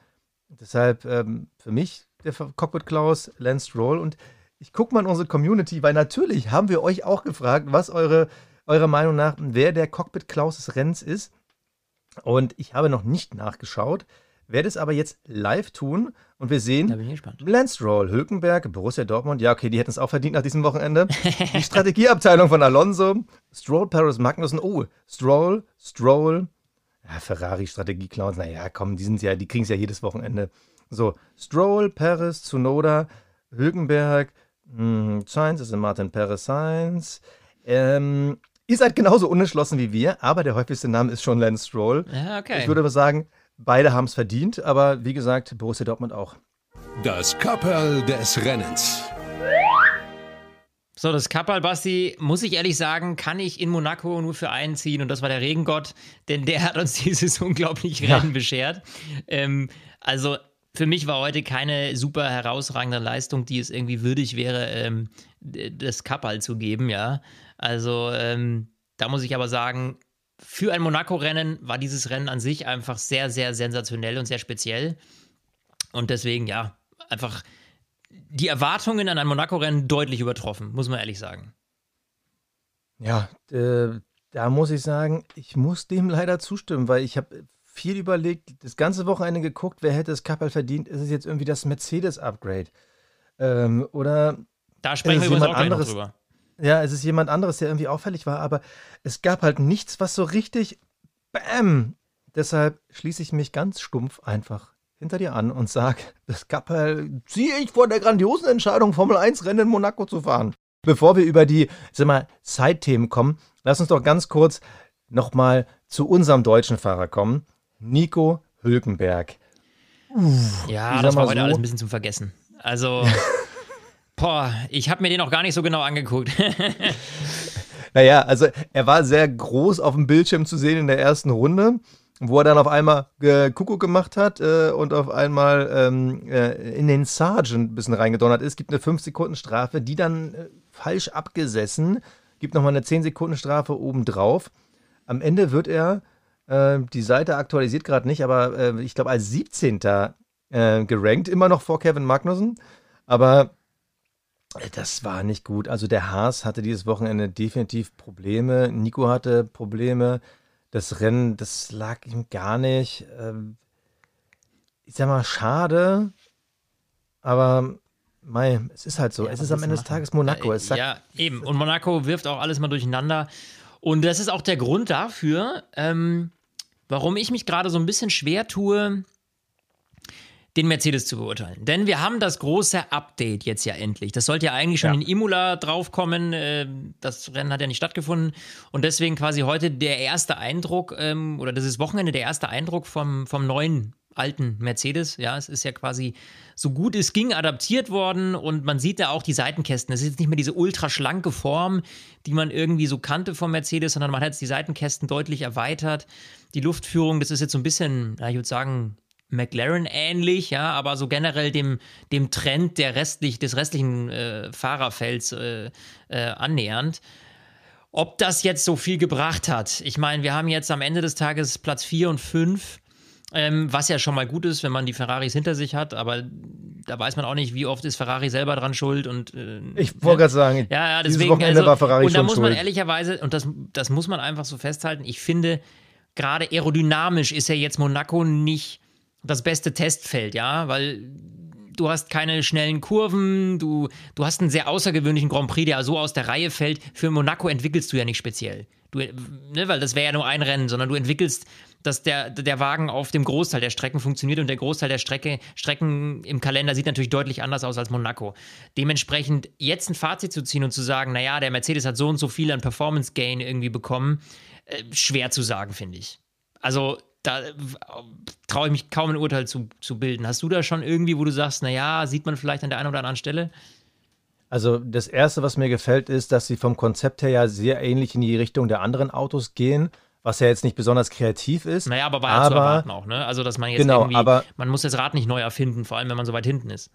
Deshalb ähm, für mich der Cockpit Klaus, Lance Stroll. Und ich gucke mal in unsere Community, weil natürlich haben wir euch auch gefragt, was eure, eurer Meinung nach, wer der Cockpit Klaus des Rennens ist. Und ich habe noch nicht nachgeschaut werde es aber jetzt live tun und wir sehen Lance Stroll, Hülkenberg, Borussia Dortmund. Ja, okay, die hätten es auch verdient nach diesem Wochenende. die Strategieabteilung von Alonso, Stroll, Paris, Magnussen. Oh, Stroll, Stroll. Ja, Ferrari, Strategie-Clowns. Naja, komm, die sind ja, die kriegen es ja jedes Wochenende. So, Stroll, Paris, Zunoda, Hülkenberg, hm, Sainz, das ist Martin Paris Sainz. Ähm, ihr seid genauso unentschlossen wie wir, aber der häufigste Name ist schon Lance Stroll. Ja, okay. Ich würde aber sagen, Beide haben es verdient, aber wie gesagt, Borussia Dortmund auch. Das Kapperl des Rennens. So, das Kapperl, Basti, muss ich ehrlich sagen, kann ich in Monaco nur für einen ziehen und das war der Regengott, denn der hat uns dieses unglaubliche Rennen ja. beschert. Ähm, also für mich war heute keine super herausragende Leistung, die es irgendwie würdig wäre, ähm, das Kapperl zu geben, ja. Also ähm, da muss ich aber sagen, für ein Monaco-Rennen war dieses Rennen an sich einfach sehr, sehr sensationell und sehr speziell. Und deswegen, ja, einfach die Erwartungen an ein Monaco-Rennen deutlich übertroffen, muss man ehrlich sagen. Ja, äh, da muss ich sagen, ich muss dem leider zustimmen, weil ich habe viel überlegt, das ganze Wochenende geguckt, wer hätte das Kappel verdient. Ist es jetzt irgendwie das Mercedes-Upgrade? Ähm, oder da sprechen wir auch anderes, drüber. Ja, es ist jemand anderes, der irgendwie auffällig war, aber es gab halt nichts, was so richtig Bäm! Deshalb schließe ich mich ganz stumpf einfach hinter dir an und sag, das halt, ziehe ich vor der grandiosen Entscheidung, Formel 1 Rennen in Monaco zu fahren. Bevor wir über die, sag mal, Zeitthemen kommen, lass uns doch ganz kurz nochmal zu unserem deutschen Fahrer kommen. Nico Hülkenberg. Uff, ja, das war heute so, alles ein bisschen zum Vergessen. Also, Boah, ich habe mir den auch gar nicht so genau angeguckt. naja, also er war sehr groß auf dem Bildschirm zu sehen in der ersten Runde, wo er dann auf einmal äh, Kuckuck gemacht hat äh, und auf einmal ähm, äh, in den Sergeant ein bisschen reingedonnert ist. Gibt eine 5-Sekunden-Strafe, die dann äh, falsch abgesessen. Gibt nochmal eine 10-Sekunden-Strafe obendrauf. Am Ende wird er, äh, die Seite aktualisiert gerade nicht, aber äh, ich glaube als 17. gerankt, immer noch vor Kevin Magnussen. Aber das war nicht gut. Also der Haas hatte dieses Wochenende definitiv Probleme. Nico hatte Probleme. Das Rennen, das lag ihm gar nicht. Ähm, ich sag mal, schade. Aber mei, es ist halt so. Ja, es ist am Ende des Tages Monaco. Ja, ja, eben. Und Monaco wirft auch alles mal durcheinander. Und das ist auch der Grund dafür, ähm, warum ich mich gerade so ein bisschen schwer tue, den Mercedes zu beurteilen. Denn wir haben das große Update jetzt ja endlich. Das sollte ja eigentlich schon ja. in Imola draufkommen. Äh, das Rennen hat ja nicht stattgefunden. Und deswegen quasi heute der erste Eindruck, ähm, oder das ist Wochenende der erste Eindruck vom, vom neuen alten Mercedes. Ja, es ist ja quasi so gut es ging adaptiert worden und man sieht da auch die Seitenkästen. Es ist jetzt nicht mehr diese ultra schlanke Form, die man irgendwie so kannte vom Mercedes, sondern man hat jetzt die Seitenkästen deutlich erweitert. Die Luftführung, das ist jetzt so ein bisschen, ja, ich würde sagen, McLaren ähnlich, ja, aber so generell dem, dem Trend der restlich, des restlichen äh, Fahrerfelds äh, äh, annähernd. Ob das jetzt so viel gebracht hat, ich meine, wir haben jetzt am Ende des Tages Platz 4 und 5, ähm, was ja schon mal gut ist, wenn man die Ferraris hinter sich hat, aber da weiß man auch nicht, wie oft ist Ferrari selber dran schuld und äh, ich wollte gerade sagen, ja, ja, deswegen Wochenende also, war Ferrari und da muss man schuld. ehrlicherweise und das, das muss man einfach so festhalten. Ich finde, gerade aerodynamisch ist ja jetzt Monaco nicht das beste Testfeld, ja, weil du hast keine schnellen Kurven, du, du hast einen sehr außergewöhnlichen Grand Prix, der so aus der Reihe fällt. Für Monaco entwickelst du ja nicht speziell. Du, ne, weil das wäre ja nur ein Rennen, sondern du entwickelst, dass der, der Wagen auf dem Großteil der Strecken funktioniert und der Großteil der Strecke, Strecken im Kalender sieht natürlich deutlich anders aus als Monaco. Dementsprechend jetzt ein Fazit zu ziehen und zu sagen, naja, der Mercedes hat so und so viel an Performance Gain irgendwie bekommen, äh, schwer zu sagen, finde ich. Also da äh, traue ich mich kaum ein Urteil zu, zu bilden. Hast du da schon irgendwie, wo du sagst, naja, sieht man vielleicht an der einen oder anderen Stelle? Also das Erste, was mir gefällt, ist, dass sie vom Konzept her ja sehr ähnlich in die Richtung der anderen Autos gehen, was ja jetzt nicht besonders kreativ ist. Naja, aber war ja zu erwarten auch, ne? Also, dass man jetzt genau, irgendwie, aber, man muss das Rad nicht neu erfinden, vor allem, wenn man so weit hinten ist.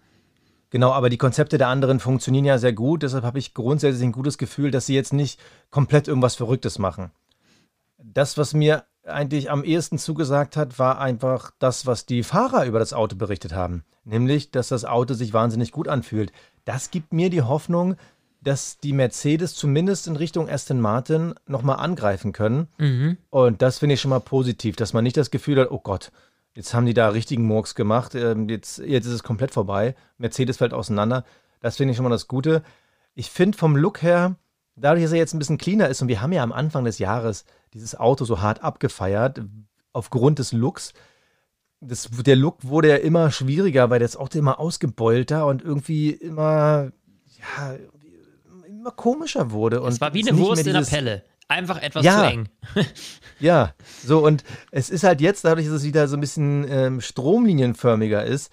Genau, aber die Konzepte der anderen funktionieren ja sehr gut, deshalb habe ich grundsätzlich ein gutes Gefühl, dass sie jetzt nicht komplett irgendwas Verrücktes machen. Das, was mir eigentlich am ehesten zugesagt hat, war einfach das, was die Fahrer über das Auto berichtet haben. Nämlich, dass das Auto sich wahnsinnig gut anfühlt. Das gibt mir die Hoffnung, dass die Mercedes zumindest in Richtung Aston Martin nochmal angreifen können. Mhm. Und das finde ich schon mal positiv, dass man nicht das Gefühl hat, oh Gott, jetzt haben die da richtigen Murks gemacht, ähm, jetzt, jetzt ist es komplett vorbei. Mercedes fällt auseinander. Das finde ich schon mal das Gute. Ich finde vom Look her, dadurch, dass er jetzt ein bisschen cleaner ist und wir haben ja am Anfang des Jahres dieses Auto so hart abgefeiert, aufgrund des Looks. Das, der Look wurde ja immer schwieriger, weil das Auto immer ausgebeulter und irgendwie immer, ja, immer komischer wurde. Und es war wie eine Wurst in der Pelle. Einfach etwas ja, zu eng. ja, so und es ist halt jetzt, dadurch, dass es wieder so ein bisschen ähm, stromlinienförmiger ist,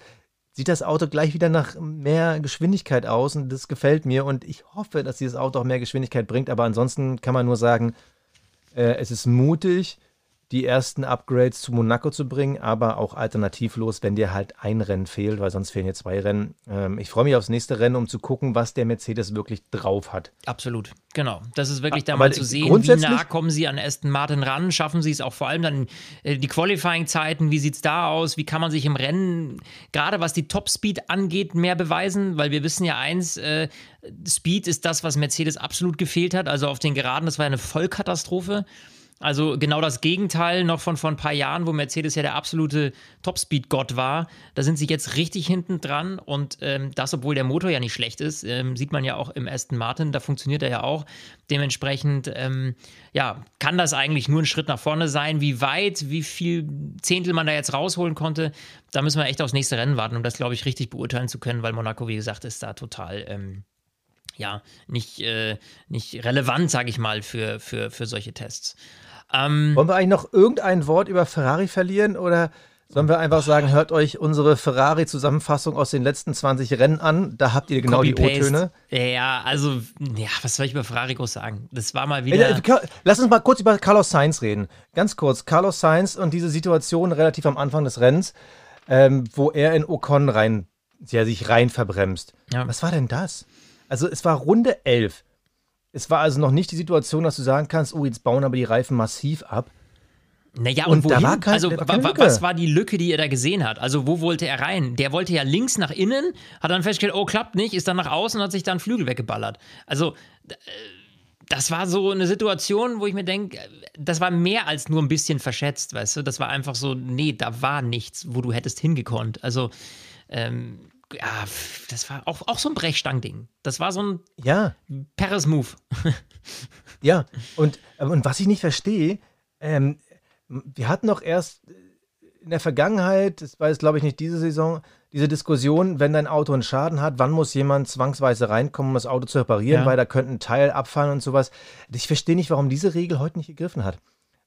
sieht das Auto gleich wieder nach mehr Geschwindigkeit aus und das gefällt mir und ich hoffe, dass dieses Auto auch mehr Geschwindigkeit bringt, aber ansonsten kann man nur sagen, äh, es ist mutig, die ersten Upgrades zu Monaco zu bringen, aber auch alternativlos, wenn dir halt ein Rennen fehlt, weil sonst fehlen hier zwei Rennen. Ähm, ich freue mich aufs nächste Rennen, um zu gucken, was der Mercedes wirklich drauf hat. Absolut, genau. Das ist wirklich da mal zu sehen, wie nah kommen sie an Aston Martin ran, schaffen sie es auch vor allem dann äh, die Qualifying-Zeiten, wie sieht es da aus, wie kann man sich im Rennen, gerade was die Top-Speed angeht, mehr beweisen, weil wir wissen ja eins, äh, Speed ist das, was Mercedes absolut gefehlt hat, also auf den Geraden, das war eine Vollkatastrophe. Also genau das Gegenteil noch von vor ein paar Jahren, wo Mercedes ja der absolute Topspeed-Gott war. Da sind sie jetzt richtig hinten dran und ähm, das, obwohl der Motor ja nicht schlecht ist, ähm, sieht man ja auch im Aston Martin, da funktioniert er ja auch. Dementsprechend, ähm, ja, kann das eigentlich nur ein Schritt nach vorne sein. Wie weit, wie viel Zehntel man da jetzt rausholen konnte, da müssen wir echt aufs nächste Rennen warten, um das, glaube ich, richtig beurteilen zu können, weil Monaco, wie gesagt, ist da total ähm, ja, nicht, äh, nicht relevant, sage ich mal, für, für, für solche Tests. Ähm, Wollen wir eigentlich noch irgendein Wort über Ferrari verlieren oder sollen wir einfach sagen, hört euch unsere Ferrari-Zusammenfassung aus den letzten 20 Rennen an? Da habt ihr genau die O-Töne. Ja, also, ja, was soll ich über Ferrari groß sagen? Das war mal wieder. Lass uns mal kurz über Carlos Sainz reden. Ganz kurz. Carlos Sainz und diese Situation relativ am Anfang des Rennens, ähm, wo er in Ocon rein, ja, sich rein verbremst. Ja. Was war denn das? Also, es war Runde 11. Es war also noch nicht die Situation, dass du sagen kannst, oh, jetzt bauen aber die Reifen massiv ab. Naja, und, und wohin? War kein, also, war was war die Lücke, die er da gesehen hat? Also, wo wollte er rein? Der wollte ja links nach innen, hat dann festgestellt, oh, klappt nicht, ist dann nach außen und hat sich dann Flügel weggeballert. Also, äh, das war so eine Situation, wo ich mir denke, das war mehr als nur ein bisschen verschätzt, weißt du? Das war einfach so, nee, da war nichts, wo du hättest hingekonnt. Also, ähm, ja, das war auch, auch so ein Brechstang-Ding. Das war so ein ja. Paris-Move. ja, und, und was ich nicht verstehe, ähm, wir hatten doch erst in der Vergangenheit, das war jetzt glaube ich nicht diese Saison, diese Diskussion, wenn dein Auto einen Schaden hat, wann muss jemand zwangsweise reinkommen, um das Auto zu reparieren, ja. weil da könnte ein Teil abfallen und sowas. Ich verstehe nicht, warum diese Regel heute nicht gegriffen hat.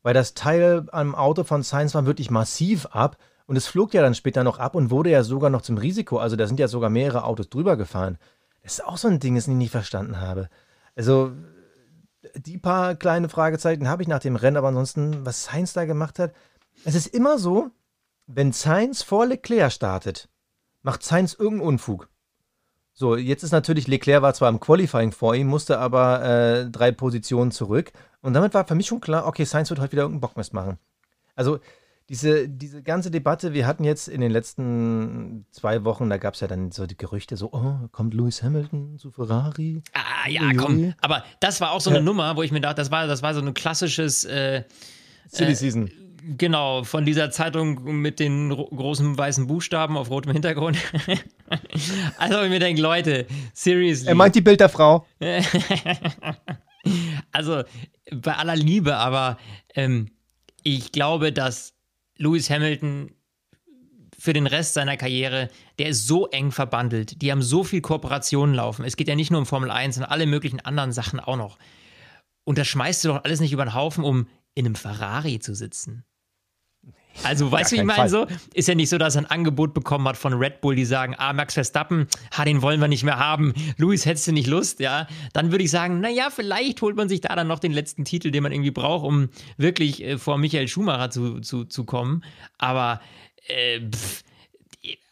Weil das Teil am Auto von Science war wirklich massiv ab und es flog ja dann später noch ab und wurde ja sogar noch zum Risiko. Also da sind ja sogar mehrere Autos drüber gefahren. Das ist auch so ein Ding, das ich nicht verstanden habe. Also die paar kleine Fragezeichen habe ich nach dem Rennen, aber ansonsten, was Sainz da gemacht hat, es ist immer so, wenn Sainz vor Leclerc startet, macht Sainz irgendeinen Unfug. So, jetzt ist natürlich, Leclerc war zwar im Qualifying vor ihm, musste aber äh, drei Positionen zurück. Und damit war für mich schon klar, okay, Sainz wird heute wieder irgendeinen Bockmist machen. Also, diese, diese ganze Debatte, wir hatten jetzt in den letzten zwei Wochen, da gab es ja dann so die Gerüchte, so, oh, kommt Lewis Hamilton zu Ferrari? Ah, ja, Ui, komm. Aber das war auch so eine ja. Nummer, wo ich mir dachte, das war, das war so ein klassisches äh, Silly äh, Season. Genau, von dieser Zeitung mit den großen weißen Buchstaben auf rotem Hintergrund. also, ich mir denke, Leute, seriously. Er meint die Bild der Frau. also, bei aller Liebe, aber ähm, ich glaube, dass Lewis Hamilton für den Rest seiner Karriere, der ist so eng verbandelt. Die haben so viel Kooperationen laufen. Es geht ja nicht nur um Formel 1, sondern alle möglichen anderen Sachen auch noch. Und das schmeißt du doch alles nicht über den Haufen, um in einem Ferrari zu sitzen. Also, weißt du, wie ich meine, so ist ja nicht so, dass er ein Angebot bekommen hat von Red Bull, die sagen, ah, Max Verstappen, ha, den wollen wir nicht mehr haben. Luis, hättest du nicht Lust, ja? Dann würde ich sagen, naja, vielleicht holt man sich da dann noch den letzten Titel, den man irgendwie braucht, um wirklich äh, vor Michael Schumacher zu, zu, zu kommen. Aber, äh, pff,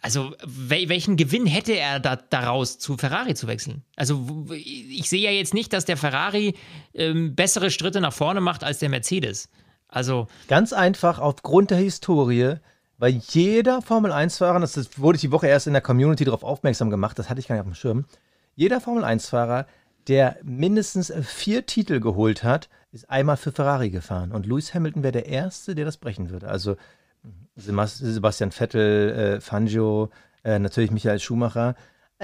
also welchen Gewinn hätte er da, daraus, zu Ferrari zu wechseln? Also ich sehe ja jetzt nicht, dass der Ferrari ähm, bessere Schritte nach vorne macht als der Mercedes. Also ganz einfach aufgrund der Historie, weil jeder Formel 1-Fahrer, das wurde ich die Woche erst in der Community darauf aufmerksam gemacht, das hatte ich gar nicht auf dem Schirm. Jeder Formel 1-Fahrer, der mindestens vier Titel geholt hat, ist einmal für Ferrari gefahren. Und Lewis Hamilton wäre der Erste, der das brechen würde. Also Sebastian Vettel, äh, Fangio, äh, natürlich Michael Schumacher.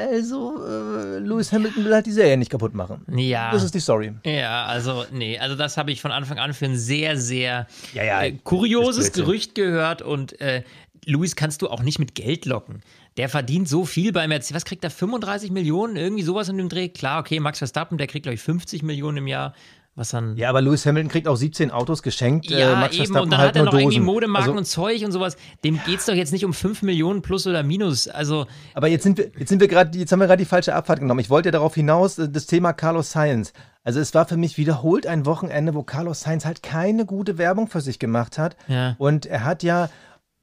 Also, äh, Lewis Hamilton will halt die Serie nicht kaputt machen. Ja. Das ist die Story. Ja, also, nee, also das habe ich von Anfang an für ein sehr, sehr ja, ja, äh, kurioses Gerücht gehört und äh, Lewis kannst du auch nicht mit Geld locken. Der verdient so viel bei Mercedes. Was kriegt er? 35 Millionen? Irgendwie sowas in dem Dreh? Klar, okay, Max Verstappen, der kriegt, glaube ich, 50 Millionen im Jahr. Was dann ja, aber Lewis Hamilton kriegt auch 17 Autos geschenkt. Äh, ja, äh, Max eben. Und dann halt hat er noch Dosen. irgendwie Modemarken also, und Zeug und sowas. Dem geht es doch jetzt nicht um 5 Millionen plus oder minus. Also. Aber jetzt sind wir, jetzt sind wir gerade, jetzt haben wir gerade die falsche Abfahrt genommen. Ich wollte ja darauf hinaus, äh, das Thema Carlos Sainz. Also es war für mich wiederholt ein Wochenende, wo Carlos Sainz halt keine gute Werbung für sich gemacht hat. Ja. Und er hat ja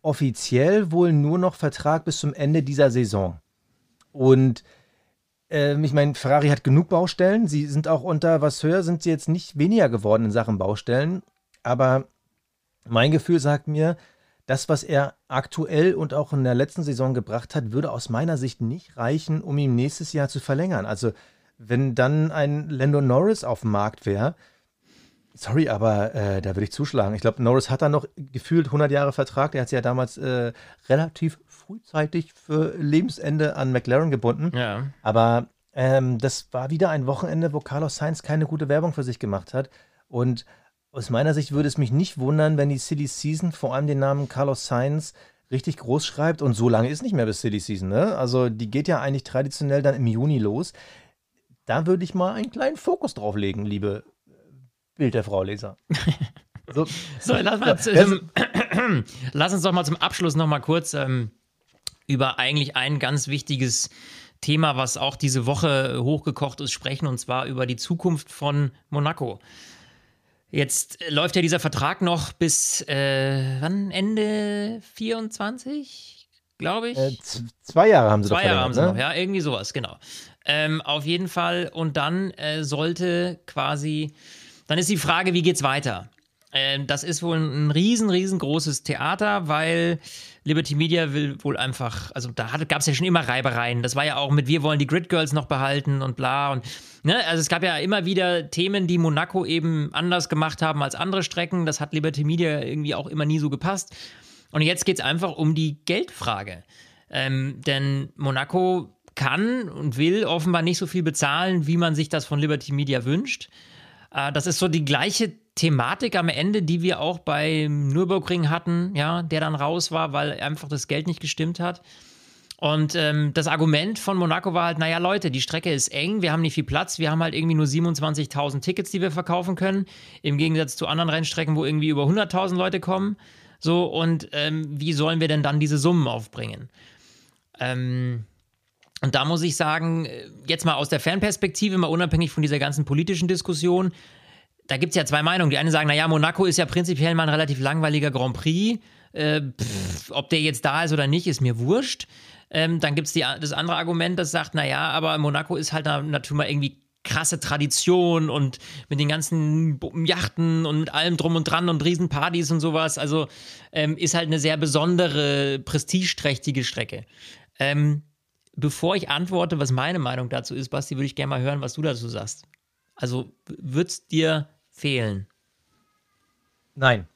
offiziell wohl nur noch Vertrag bis zum Ende dieser Saison. Und ähm, ich meine, Ferrari hat genug Baustellen. Sie sind auch unter was höher, sind sie jetzt nicht weniger geworden in Sachen Baustellen. Aber mein Gefühl sagt mir, das, was er aktuell und auch in der letzten Saison gebracht hat, würde aus meiner Sicht nicht reichen, um ihn nächstes Jahr zu verlängern. Also, wenn dann ein Lando Norris auf dem Markt wäre, sorry, aber äh, da würde ich zuschlagen. Ich glaube, Norris hat da noch gefühlt 100 Jahre Vertrag. Der hat sich ja damals äh, relativ frühzeitig für Lebensende an McLaren gebunden. Ja. Aber ähm, das war wieder ein Wochenende, wo Carlos Sainz keine gute Werbung für sich gemacht hat. Und aus meiner Sicht würde es mich nicht wundern, wenn die City Season vor allem den Namen Carlos Sainz richtig groß schreibt. Und so lange ist nicht mehr bis City Season. Ne? Also die geht ja eigentlich traditionell dann im Juni los. Da würde ich mal einen kleinen Fokus drauf legen, liebe Bild der Frau Leser. So, so lass, mal, zum, lass, uns doch mal zum Abschluss noch mal kurz ähm, über eigentlich ein ganz wichtiges Thema, was auch diese Woche hochgekocht ist, sprechen, und zwar über die Zukunft von Monaco. Jetzt läuft ja dieser Vertrag noch bis äh, wann? Ende 24, glaube ich. Äh, zwei Jahre haben sie zwei doch Zwei Jahre haben sie ne? noch, ja, irgendwie sowas, genau. Ähm, auf jeden Fall. Und dann äh, sollte quasi, dann ist die Frage, wie geht's weiter? Ähm, das ist wohl ein riesen, riesengroßes Theater, weil Liberty Media will wohl einfach, also da gab es ja schon immer Reibereien. Das war ja auch mit Wir wollen die Grid Girls noch behalten und bla. Und, ne? Also es gab ja immer wieder Themen, die Monaco eben anders gemacht haben als andere Strecken. Das hat Liberty Media irgendwie auch immer nie so gepasst. Und jetzt geht es einfach um die Geldfrage. Ähm, denn Monaco kann und will offenbar nicht so viel bezahlen, wie man sich das von Liberty Media wünscht. Äh, das ist so die gleiche Thematik am Ende, die wir auch beim Nürburgring hatten, ja, der dann raus war, weil einfach das Geld nicht gestimmt hat. Und ähm, das Argument von Monaco war halt, naja Leute, die Strecke ist eng, wir haben nicht viel Platz, wir haben halt irgendwie nur 27.000 Tickets, die wir verkaufen können, im Gegensatz zu anderen Rennstrecken, wo irgendwie über 100.000 Leute kommen. So, und ähm, wie sollen wir denn dann diese Summen aufbringen? Ähm, und da muss ich sagen, jetzt mal aus der Fanperspektive, mal unabhängig von dieser ganzen politischen Diskussion, da gibt es ja zwei Meinungen. Die einen sagen, naja, Monaco ist ja prinzipiell mal ein relativ langweiliger Grand Prix. Äh, pff, ob der jetzt da ist oder nicht, ist mir wurscht. Ähm, dann gibt es das andere Argument, das sagt, naja, aber Monaco ist halt natürlich mal irgendwie krasse Tradition und mit den ganzen Yachten und mit allem drum und dran und Riesenpartys und sowas. Also ähm, ist halt eine sehr besondere, prestigeträchtige Strecke. Ähm, bevor ich antworte, was meine Meinung dazu ist, Basti, würde ich gerne mal hören, was du dazu sagst. Also wird es dir fehlen? Nein.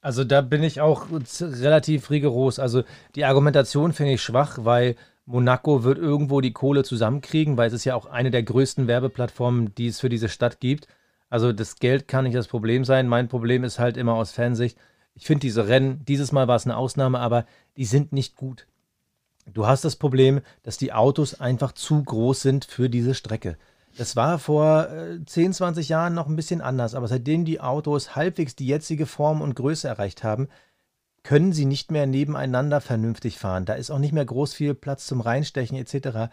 Also da bin ich auch relativ rigoros. Also die Argumentation finde ich schwach, weil Monaco wird irgendwo die Kohle zusammenkriegen, weil es ist ja auch eine der größten Werbeplattformen, die es für diese Stadt gibt. Also das Geld kann nicht das Problem sein. Mein Problem ist halt immer aus Fansicht. Ich finde diese Rennen, dieses Mal war es eine Ausnahme, aber die sind nicht gut. Du hast das Problem, dass die Autos einfach zu groß sind für diese Strecke. Das war vor äh, 10, 20 Jahren noch ein bisschen anders, aber seitdem die Autos halbwegs die jetzige Form und Größe erreicht haben, können sie nicht mehr nebeneinander vernünftig fahren. Da ist auch nicht mehr groß viel Platz zum Reinstechen etc.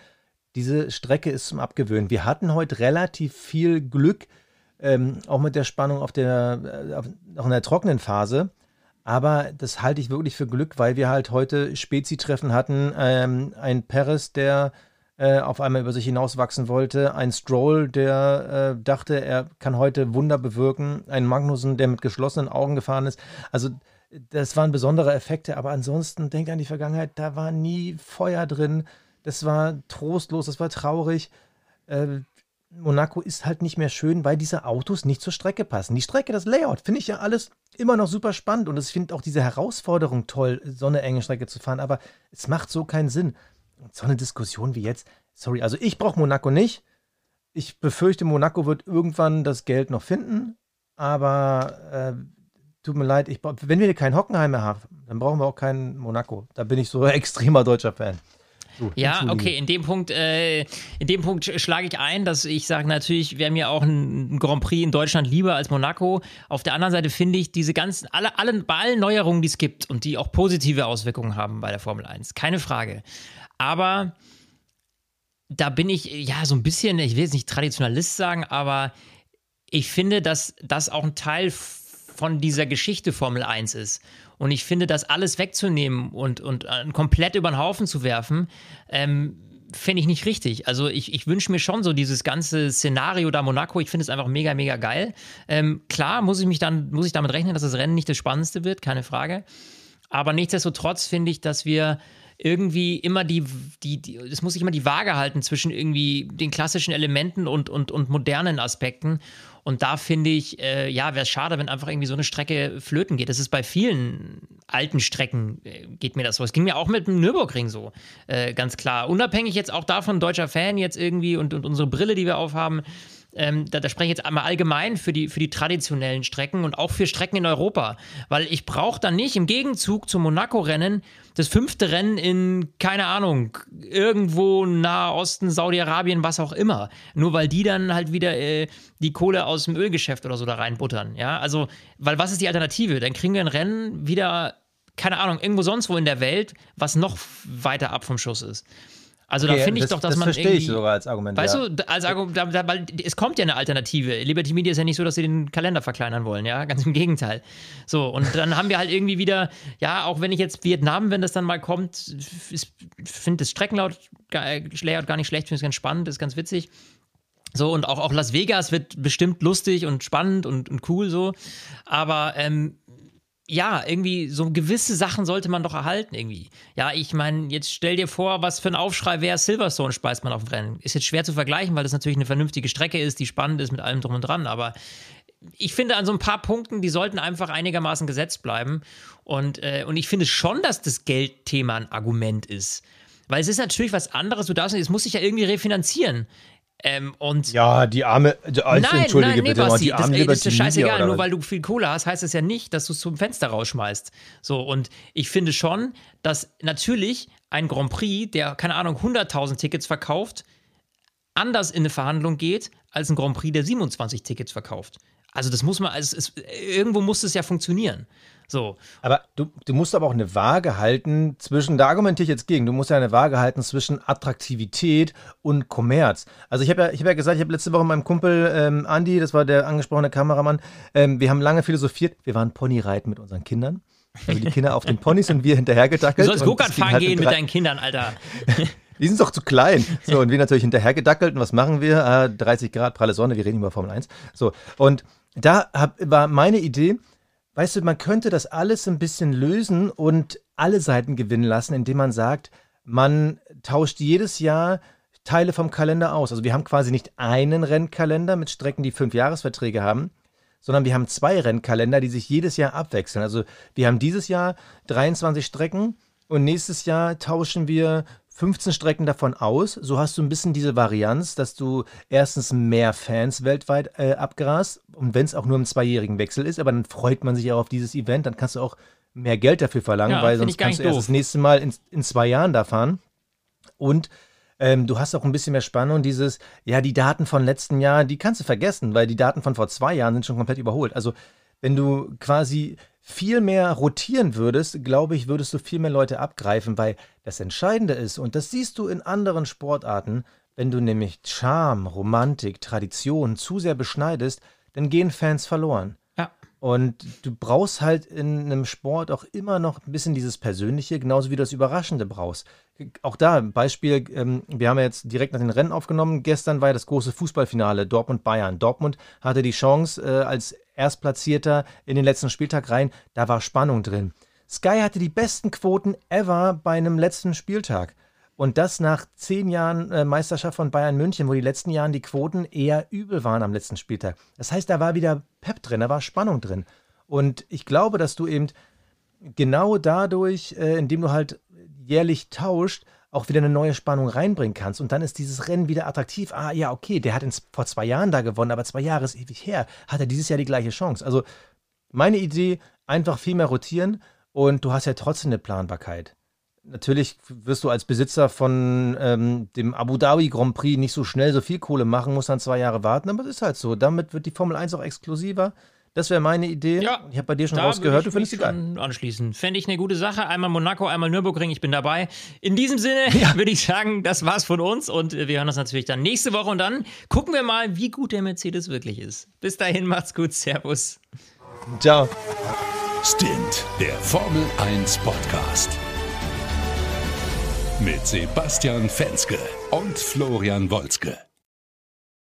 Diese Strecke ist zum Abgewöhnen. Wir hatten heute relativ viel Glück, ähm, auch mit der Spannung auf der, äh, auf, auch in der trockenen Phase. Aber das halte ich wirklich für Glück, weil wir halt heute Spezi-Treffen hatten. Ähm, ein Perez, der äh, auf einmal über sich hinauswachsen wollte. Ein Stroll, der äh, dachte, er kann heute Wunder bewirken. Ein Magnussen, der mit geschlossenen Augen gefahren ist. Also das waren besondere Effekte, aber ansonsten denkt an die Vergangenheit, da war nie Feuer drin. Das war trostlos, das war traurig. Äh, Monaco ist halt nicht mehr schön, weil diese Autos nicht zur Strecke passen. Die Strecke, das Layout, finde ich ja alles immer noch super spannend und ich finde auch diese Herausforderung toll, so eine enge Strecke zu fahren, aber es macht so keinen Sinn. Und so eine Diskussion wie jetzt, sorry, also ich brauche Monaco nicht. Ich befürchte, Monaco wird irgendwann das Geld noch finden, aber äh, tut mir leid, ich, wenn wir keinen Hockenheim mehr haben, dann brauchen wir auch keinen Monaco. Da bin ich so ein extremer deutscher Fan. So, ja, okay, in dem Punkt, äh, in dem Punkt schlage ich ein, dass ich sage, natürlich wäre mir auch ein Grand Prix in Deutschland lieber als Monaco. Auf der anderen Seite finde ich diese ganzen, alle, alle, bei allen Neuerungen, die es gibt und die auch positive Auswirkungen haben bei der Formel 1, keine Frage. Aber da bin ich ja so ein bisschen, ich will jetzt nicht Traditionalist sagen, aber ich finde, dass das auch ein Teil von dieser Geschichte Formel 1 ist. Und ich finde, das alles wegzunehmen und, und äh, komplett über den Haufen zu werfen, ähm, fände ich nicht richtig. Also ich, ich wünsche mir schon so dieses ganze Szenario da Monaco, ich finde es einfach mega, mega geil. Ähm, klar muss ich mich dann, muss ich damit rechnen, dass das Rennen nicht das Spannendste wird, keine Frage. Aber nichtsdestotrotz finde ich, dass wir irgendwie immer die, die, die, es muss sich immer die Waage halten zwischen irgendwie den klassischen Elementen und, und, und modernen Aspekten. Und da finde ich, äh, ja, wäre es schade, wenn einfach irgendwie so eine Strecke flöten geht. Das ist bei vielen alten Strecken, äh, geht mir das so. Es ging mir auch mit dem Nürburgring so, äh, ganz klar. Unabhängig jetzt auch davon, deutscher Fan jetzt irgendwie und, und unsere Brille, die wir aufhaben, ähm, da, da, spreche ich jetzt einmal allgemein für die, für die traditionellen Strecken und auch für Strecken in Europa. Weil ich brauche dann nicht im Gegenzug zum Monaco-Rennen das fünfte Rennen in, keine Ahnung, irgendwo Nahe Osten, Saudi-Arabien, was auch immer. Nur weil die dann halt wieder äh, die Kohle aus dem Ölgeschäft oder so da reinbuttern. Ja, also, weil was ist die Alternative? Dann kriegen wir ein Rennen wieder, keine Ahnung, irgendwo sonst wo in der Welt, was noch weiter ab vom Schuss ist. Also okay, da finde ich das, doch, dass das man verstehe irgendwie, ich sogar als Argument. Weißt ja. du, als Argument, weil es kommt ja eine Alternative. Liberty Media ist ja nicht so, dass sie den Kalender verkleinern wollen, ja, ganz im Gegenteil. So und dann haben wir halt irgendwie wieder, ja, auch wenn ich jetzt Vietnam, wenn das dann mal kommt, finde das Streckenlayout Layout gar nicht schlecht, finde es ganz spannend, ist ganz witzig. So, und auch, auch Las Vegas wird bestimmt lustig und spannend und, und cool so. Aber ähm, ja, irgendwie so gewisse Sachen sollte man doch erhalten irgendwie. Ja, ich meine, jetzt stell dir vor, was für ein Aufschrei wäre, Silverstone speist man auf dem Rennen. Ist jetzt schwer zu vergleichen, weil das natürlich eine vernünftige Strecke ist, die spannend ist mit allem drum und dran, aber ich finde an so ein paar Punkten, die sollten einfach einigermaßen gesetzt bleiben. Und, äh, und ich finde schon, dass das Geldthema ein Argument ist. Weil es ist natürlich was anderes, du darfst, es muss sich ja irgendwie refinanzieren. Ähm, und ja, die arme, also, nein, entschuldige nein, nee, bitte, Basti, die arme das, ey, ist scheißegal, nur weil du viel Kohle hast, heißt das ja nicht, dass du es zum Fenster rausschmeißt. So, und ich finde schon, dass natürlich ein Grand Prix, der, keine Ahnung, 100.000 Tickets verkauft, anders in eine Verhandlung geht, als ein Grand Prix, der 27 Tickets verkauft. Also das muss man, also es, irgendwo muss es ja funktionieren. So. Aber du, du musst aber auch eine Waage halten zwischen, da argumentiere ich jetzt gegen, du musst ja eine Waage halten zwischen Attraktivität und Kommerz. Also ich habe ja, hab ja gesagt, ich habe letzte Woche meinem Kumpel ähm, Andi, das war der angesprochene Kameramann, ähm, wir haben lange philosophiert, wir waren Ponyreiten mit unseren Kindern. Also die Kinder auf den Ponys und wir hinterhergedackelt. Du sollst Go-Kart fahren halt gehen mit deinen Kindern, Alter. Die sind doch zu klein. So, und wir natürlich hinterhergedackelt. Und was machen wir? Ah, 30 Grad, pralle Sonne, wir reden über Formel 1. So, und da hab, war meine Idee, weißt du, man könnte das alles ein bisschen lösen und alle Seiten gewinnen lassen, indem man sagt, man tauscht jedes Jahr Teile vom Kalender aus. Also wir haben quasi nicht einen Rennkalender mit Strecken, die fünf Jahresverträge haben, sondern wir haben zwei Rennkalender, die sich jedes Jahr abwechseln. Also wir haben dieses Jahr 23 Strecken und nächstes Jahr tauschen wir 15 Strecken davon aus. So hast du ein bisschen diese Varianz, dass du erstens mehr Fans weltweit äh, abgrast. Und wenn es auch nur im zweijährigen Wechsel ist, aber dann freut man sich auch auf dieses Event. Dann kannst du auch mehr Geld dafür verlangen, ja, weil sonst kannst du erst das nächste Mal in, in zwei Jahren da fahren. Und ähm, du hast auch ein bisschen mehr Spannung. Dieses, ja, die Daten von letzten Jahr, die kannst du vergessen, weil die Daten von vor zwei Jahren sind schon komplett überholt. Also, wenn du quasi viel mehr rotieren würdest, glaube ich, würdest du viel mehr Leute abgreifen, weil das Entscheidende ist, und das siehst du in anderen Sportarten, wenn du nämlich Charme, Romantik, Tradition zu sehr beschneidest, dann gehen Fans verloren. Ja. Und du brauchst halt in einem Sport auch immer noch ein bisschen dieses Persönliche, genauso wie du das Überraschende brauchst. Auch da, Beispiel, ähm, wir haben ja jetzt direkt nach den Rennen aufgenommen. Gestern war ja das große Fußballfinale Dortmund-Bayern. Dortmund hatte die Chance, äh, als Erstplatzierter in den letzten Spieltag rein. Da war Spannung drin. Sky hatte die besten Quoten ever bei einem letzten Spieltag. Und das nach zehn Jahren äh, Meisterschaft von Bayern München, wo die letzten Jahren die Quoten eher übel waren am letzten Spieltag. Das heißt, da war wieder Pep drin, da war Spannung drin. Und ich glaube, dass du eben genau dadurch, äh, indem du halt jährlich tauscht, auch wieder eine neue Spannung reinbringen kannst. Und dann ist dieses Rennen wieder attraktiv. Ah, ja, okay, der hat ins, vor zwei Jahren da gewonnen, aber zwei Jahre ist ewig her. Hat er dieses Jahr die gleiche Chance? Also, meine Idee, einfach viel mehr rotieren und du hast ja trotzdem eine Planbarkeit. Natürlich wirst du als Besitzer von ähm, dem Abu Dhabi Grand Prix nicht so schnell so viel Kohle machen, musst dann zwei Jahre warten, aber es ist halt so. Damit wird die Formel 1 auch exklusiver. Das wäre meine Idee. Ja, ich habe bei dir schon rausgehört, du findest sie geil. Anschließen. Fände ich eine gute Sache. Einmal Monaco, einmal Nürburgring, ich bin dabei. In diesem Sinne ja. würde ich sagen, das war's von uns und wir hören uns natürlich dann nächste Woche und dann gucken wir mal, wie gut der Mercedes wirklich ist. Bis dahin, macht's gut. Servus. Ciao. Stint, der Formel 1 Podcast. Mit Sebastian Fenske und Florian Wolzke.